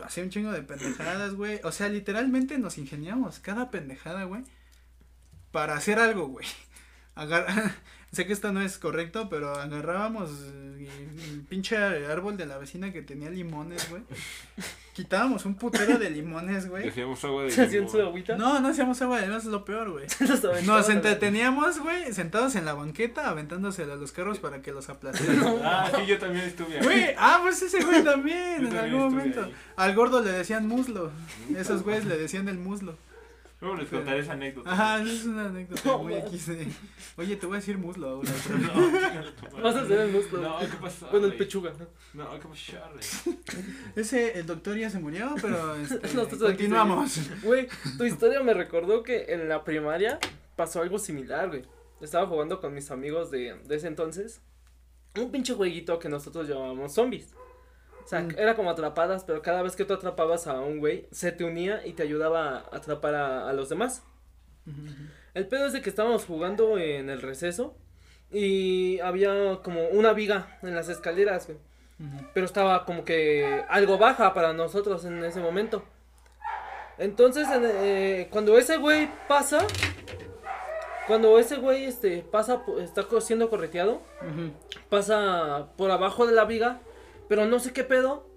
Hacía un chingo de pendejadas, güey. O sea, literalmente nos ingeniamos cada pendejada, güey. Para hacer algo, güey. [LAUGHS] Agar- [LAUGHS] sé que esto no es correcto, pero agarrábamos eh, el pinche árbol de la vecina que tenía limones, güey. Quitábamos un putero de limones, güey. Hacíamos agua de ¿Se [LAUGHS] hacían limón. su agüita? No, no hacíamos agua de limón, es lo peor, güey. [LAUGHS] Nos entreteníamos, güey, sentados en la banqueta, aventándosela a los carros para que los aplastaran. [LAUGHS] Ah, sí, yo también estuve ahí. Güey, ah, pues ese güey también, Yo en también algún momento. ahí. Al gordo le decían muslo. Esos güeyes le decían el muslo. Luego les contaré esa anécdota. Ajá, esa es una anécdota muy man. X de- Oye, te voy a decir muslo ahora. [LAUGHS] No, Vas a hacer el muslo. No, ¿qué pasó? Bueno, el pechuga. No, ¿qué pasó? [LAUGHS] Ese, el doctor ya se murió, pero [LAUGHS] este, continuamos. Güey, tu historia me recordó que en la primaria pasó algo similar, güey. Estaba jugando con mis amigos de, de ese entonces. Un pinche jueguito que nosotros llamábamos zombies. O sea, Mm. era como atrapadas, pero cada vez que tú atrapabas a un güey, se te unía y te ayudaba a atrapar a, a los demás. El pedo es de que estábamos jugando en el receso y había como una viga en las escaleras, güey. Pero estaba como que algo baja para nosotros en ese momento. Entonces, en, eh, cuando ese güey pasa, cuando ese güey este, pasa, está siendo correteado, pasa por abajo de la viga, pero no sé qué pedo.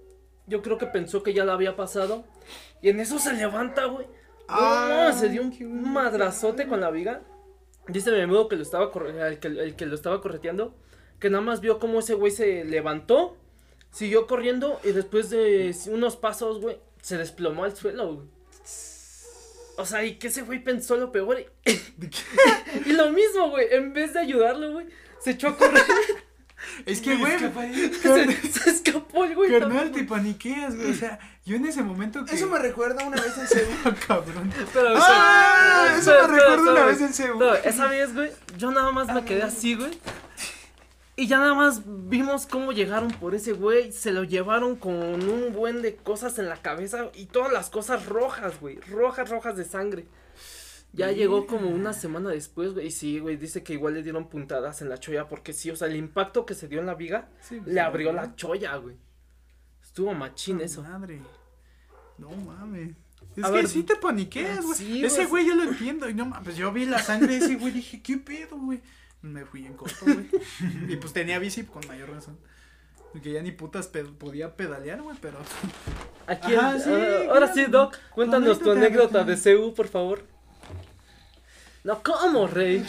Yo creo que pensó que ya la había pasado. Y en eso se levanta, güey. Ah, se dio un madrazote con la viga. Dice mi amigo que lo estaba el que, el que lo estaba correteando, que nada más vio cómo ese güey se levantó, siguió corriendo y después de unos pasos, güey, se desplomó al suelo, güey. O sea, y que ese güey pensó lo peor. Y, [LAUGHS] y lo mismo, güey, en vez de ayudarlo, güey, se echó a correr. Es que, güey, [LAUGHS] se, se escapó el güey. carnal, te paniqueas, güey. O sea, yo en ese momento que. Eso me recuerda una vez en Seúl. [LAUGHS] cabrón. Pero, o sea, ¡Ah! Eso me recuerda una vez en Seúl. No, esa vez, güey, yo nada más me quedé así, güey. Y ya nada más vimos cómo llegaron por ese güey. Se lo llevaron con un buen de cosas en la cabeza. Y todas las cosas rojas, güey. Rojas, rojas de sangre. Ya llegó como una semana después, güey. Y sí, güey. Dice que igual le dieron puntadas en la cholla. Porque sí, o sea, el impacto que se dio en la viga Sí, pues, le abrió ¿verdad? la cholla, güey. Estuvo machín Puta eso. Madre. No mames. Es A que ver, sí te paniqueas, güey. sí, ese güey. yo lo entiendo. Y no mames, pues yo vi la sangre de ese güey dije, ¿qué pedo, güey? Me fui en corto, güey. [LAUGHS] y pues tenía bici con mayor razón. Que ya ni putas pe- podía pedalear, güey, pero. Aquí, Ajá, el- sí, ah, ahora sí. Doc, cuéntanos tu anécdota de CU, por favor. No, ¿cómo, rey?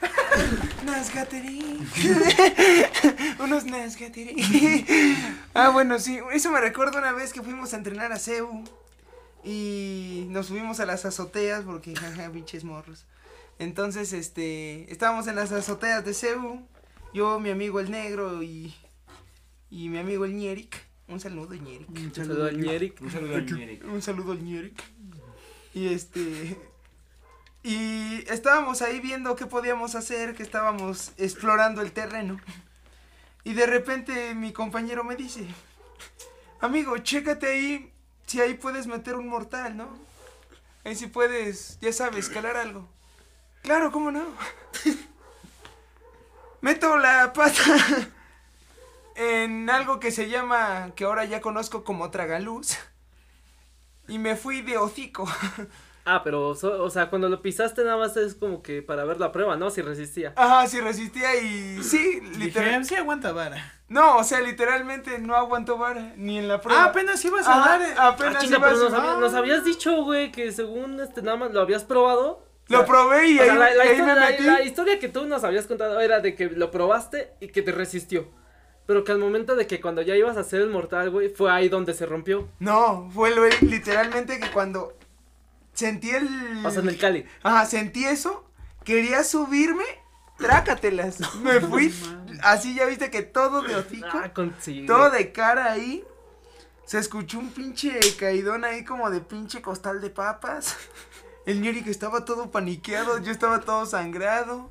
[LAUGHS] Nazgateri. [LAUGHS] Unos Nazgateri. ah, bueno, sí. Eso me recuerda una vez que fuimos a entrenar a CEU. Y nos subimos a las azoteas porque, jaja, pinches morros. Entonces, este, estábamos en las azoteas de CEU. Yo, mi amigo el negro y, y mi amigo el Ñeric. Un saludo, Ñeric. Un saludo al Ñeric. Un saludo a Ñeric. Un saludo al Ñeric. Y este. Y estábamos ahí viendo qué podíamos hacer, que estábamos explorando el terreno. Y de repente mi compañero me dice: Amigo, chécate ahí si ahí puedes meter un mortal, ¿no? Ahí si puedes, ya sabes, calar algo. Claro, ¿cómo no? [LAUGHS] Meto la pata en algo que se llama, que ahora ya conozco como tragaluz. Y me fui de hocico. [LAUGHS] Ah, pero, so- o sea, cuando lo pisaste nada más es como que para ver la prueba, ¿no? Si resistía. Ajá, sí resistía y sí, literal. Dije, sí aguanta vara. No, o sea, literalmente no aguantó vara ni en la Ah, prueba. apenas ibas a dar. eh, Ah, apenas chinga, iba a pero nos, nos habías dicho, güey, que según este nada más lo habías probado. O Lo sea, probé y sea, ahí, la, la ahí historia, me la- metí. la historia que tú nos habías contado era de que lo probaste y que te resistió. Pero que al momento de que cuando ya ibas a hacer el mortal, güey, fue ahí donde se rompió. No, fue lo- literalmente que cuando sentí el. O sea, en el Cali. Ajá, sentí eso, quería subirme, trácatelas. Me fui, así ya viste que todo de hocico, Ah, todo de cara ahí. Se escuchó un pinche caidón ahí como de pinche costal de papas. El ñori que estaba todo paniqueado, yo estaba todo sangrado.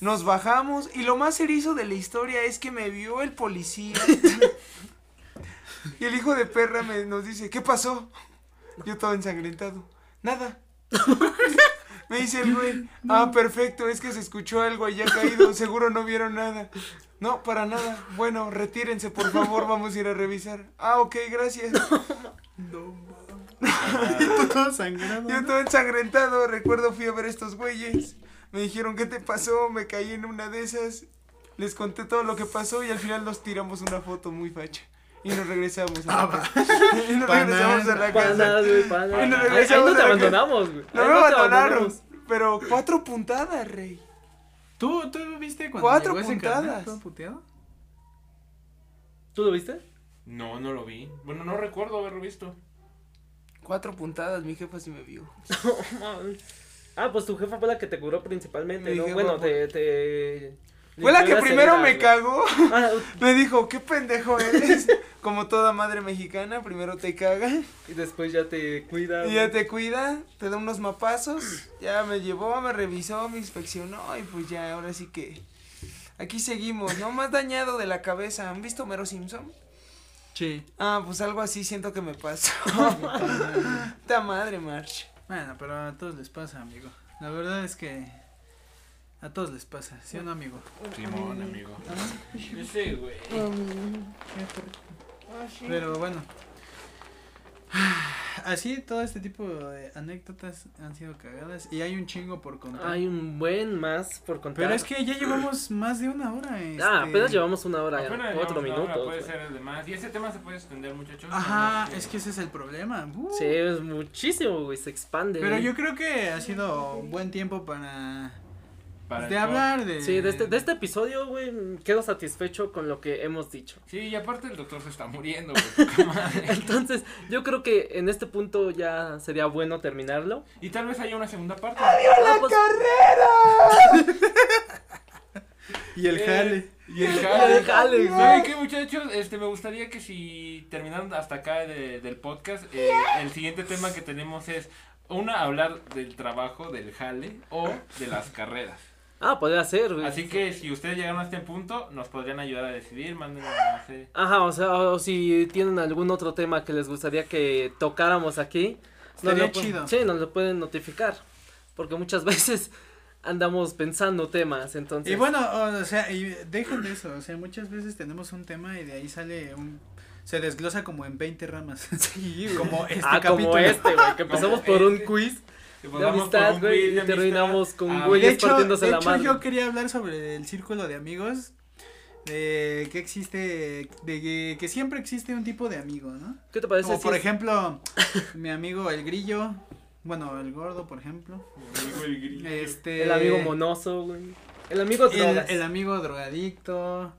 Nos bajamos y lo más erizo de la historia es que me vio el policía. [LAUGHS] y el hijo de perra me nos dice, ¿qué pasó? Yo todo ensangrentado. Nada. [LAUGHS] me dice el güey, ah, perfecto, es que se escuchó algo allá caído, seguro no vieron nada. No, para nada. Bueno, retírense, por favor, vamos a ir a revisar. Ah, ok, gracias. No [LAUGHS] mames. todo sangrado. Yo todo ensangrentado, recuerdo fui a ver a estos güeyes. Me dijeron, ¿qué te pasó? Me caí en una de esas. Les conté todo lo que pasó y al final nos tiramos una foto muy facha. Y nos regresamos a la casa. [LAUGHS] y nos regresamos a la casa. Y nos regresamos no te abandonamos, güey. No me abandonaron. abandonamos. Pero cuatro puntadas, rey. ¿Tú, ¿Tú viste cuando Cuatro llegó ese carnal puntadas. todo puteado? ¿Tú lo viste? No, no lo vi. Bueno, no recuerdo haberlo visto. Cuatro puntadas, mi jefa sí me vio. [LAUGHS] ah, pues tu jefa fue la que te curó principalmente, Mi ¿no? jefa Bueno, fue- te, te... Fue la que primero me cagó. [LAUGHS] Ah, [LAUGHS] Me dijo, qué pendejo eres. [LAUGHS] Como toda madre mexicana, primero te caga. y después ya te cuida. Y ya te cuida, te da unos mapazos. [CLEARS THROAT] Ya me llevó, me revisó, me inspeccionó. Y pues ya, ahora sí que. Aquí seguimos, ¿no? Más dañado de la cabeza. ¿Han visto Mero Simpson? Sí. Ah, pues algo así siento que me pasó. Ta madre, March. Bueno, pero a todos les pasa, amigo. La verdad es que a todos les pasa, ¿sí o no, amigo? Simón, amigo. Ese, güey. Pero bueno. [SIGHS] Así todo este tipo de anécdotas han sido cagadas y hay un chingo por contar. Hay un buen más por contar. Pero es que ya llevamos más de una hora. Ah, este. apenas llevamos una hora, Apenas cuatro hora, minutos. Puede güey. ser el demás. Y ese tema se puede extender, muchachos. Ajá, No, es que ese es el problema. Uh. Sí, es muchísimo, güey, se expande. Pero yo creo que ha sido un buen tiempo para para de el hablar de Sí, de este, de este episodio, güey, quedo satisfecho con lo que hemos dicho. Sí, y aparte el doctor se está muriendo, [LAUGHS] güey. Entonces, yo creo que en este punto ya sería bueno terminarlo. y tal vez haya una segunda parte. Ah, pues, [LAUGHS] y el Eh, jale. Y el el [LAUGHS] jale. güey. ¿Saben qué, muchachos? Este, me gustaría que si terminaron hasta acá de- del podcast, eh, el siguiente tema que tenemos es, una, hablar del trabajo, del jale o de las carreras. Ah, podría ser, güey. Así que si ustedes llegaron a este punto, nos podrían ayudar a decidir, manden, no sé. Ajá, o sea, o si tienen algún otro tema que les gustaría que tocáramos aquí, nos Estaría lo pu- chido. Sí, nos lo pueden notificar. Porque muchas [LAUGHS] veces andamos pensando temas, entonces. Y bueno, o sea, y dejen de eso, o sea, muchas veces tenemos un tema y de ahí sale un se desglosa como en 20 ramas. [LAUGHS] Sí, güey. como este ah, capítulo. como este, güey, que empezamos [LAUGHS] por un este. quiz de amistad, güey, y amistad. terminamos con Ah, güeyes de hecho, partiéndose de la hecho, yo quería hablar sobre el círculo de amigos. De que existe, de que, que siempre existe un tipo de amigo, ¿no? ¿Qué te parece Como si por es- ejemplo, [LAUGHS] mi amigo el grillo, bueno, el gordo, por ejemplo. Amigo el grillo. Este, el amigo monoso, güey? El amigo el, drogas. el amigo drogadicto,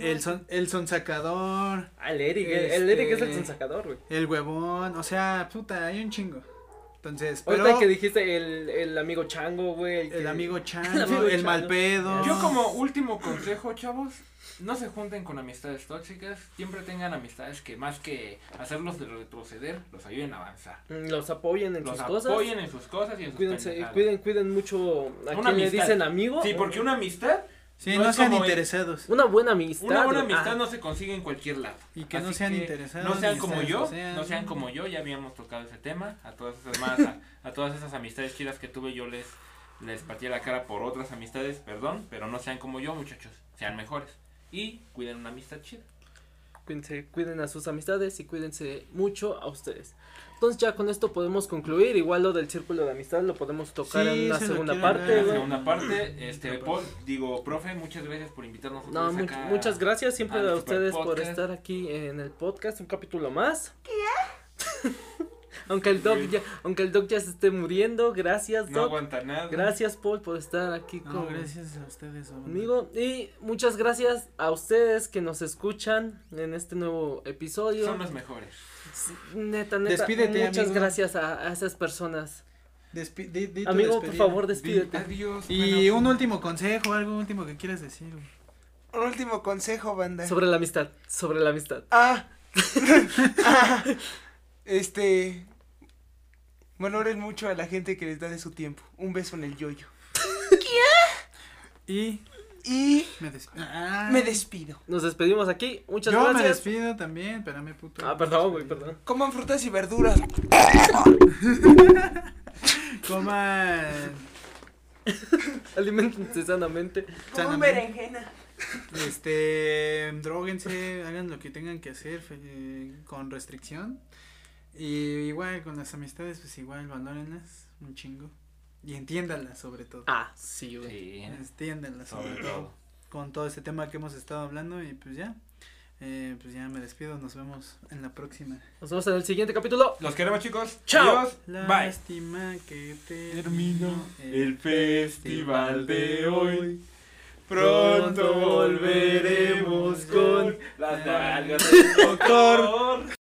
el son, el sonsacador, Ah, el Eric, el, el Eric es el Este- sonsacador, güey. el huevón, o sea, puta, hay un chingo. Entonces, Ahorita pero que dijiste el, el amigo chango, güey. el que- amigo [LAUGHS] chango, El amigo el chango. mal pedo. Yo como último consejo, chavos, no se junten con amistades tóxicas, siempre tengan amistades que más que hacerlos de retroceder, los ayuden a avanzar. mm, los apoyen en Los sus cosas. apoyen en sus cosas y en sus Cuídense, cuiden, cuiden mucho a Una quien le dicen amigo. Sí, porque una amistad, Sí, no sean interesados. Una buena amistad. una buena amistad Ah, no se consigue en cualquier lado. Y que no sean que interesados. No sean como yo, sean- no sean como yo, ya habíamos tocado ese tema, a todas esas más, a, a todas esas amistades chidas que tuve yo les les pateé la cara por otras amistades, perdón, pero no sean como yo, muchachos, sean mejores y cuiden una amistad chida. Cuídense, cuiden a sus amistades y cuídense mucho a ustedes. Entonces ya con esto podemos concluir. Igual lo del círculo de amistad lo podemos tocar Sí, en una se segunda parte, En la segunda parte, este Paul, digo, profe, muchas gracias por invitarnos otra No, acá muchas gracias siempre a ustedes por podcast. estar aquí en el podcast, un capítulo más. [LAUGHS] aunque el doc ya, aunque el doc ya se esté muriendo, gracias No doc. aguanta nada. gracias Paul por estar aquí No, con- gracias a ustedes. hombre. conmigo y muchas gracias a ustedes que nos escuchan en este nuevo episodio. Son los mejores. Neta, neta, Despídete, muchas amigo. gracias a, a esas personas. Despi- di- di tu Amigo, por favor, despídete. Adiós. Y bueno, un último consejo, algo último que quieras decir. Un último consejo, banda. Sobre la amistad, sobre la amistad. Ah. [LAUGHS] Ah. Este. Valoren mucho a la gente que les da de su tiempo. Un beso en el yoyo. [LAUGHS] Y Y me despido. Ah, me despido. Nos despedimos aquí. Muchas Yo me gracias. despido también, espérame, puto. Ah, perdón, güey, perdón. Coman frutas y verduras. [LAUGHS] Coman. [LAUGHS] Alimentense sanamente. Coman berenjena. Este, droguense, hagan lo que tengan que hacer fe- con restricción. Y igual con las amistades, pues igual valórenlas un chingo. Y entiéndanlas sobre todo. Ah, sí, güey. Sí, Entiéndanlas sobre, sobre todo. todo. Con todo este tema que hemos estado hablando y pues ya. Eh, pues ya me despido, nos vemos en la próxima. Nos vemos en el siguiente capítulo. Los queremos, chicos. Chao. Adiós. Bye. Lástima que terminó el festival de hoy. Pronto volveremos con las nalgas del doctor.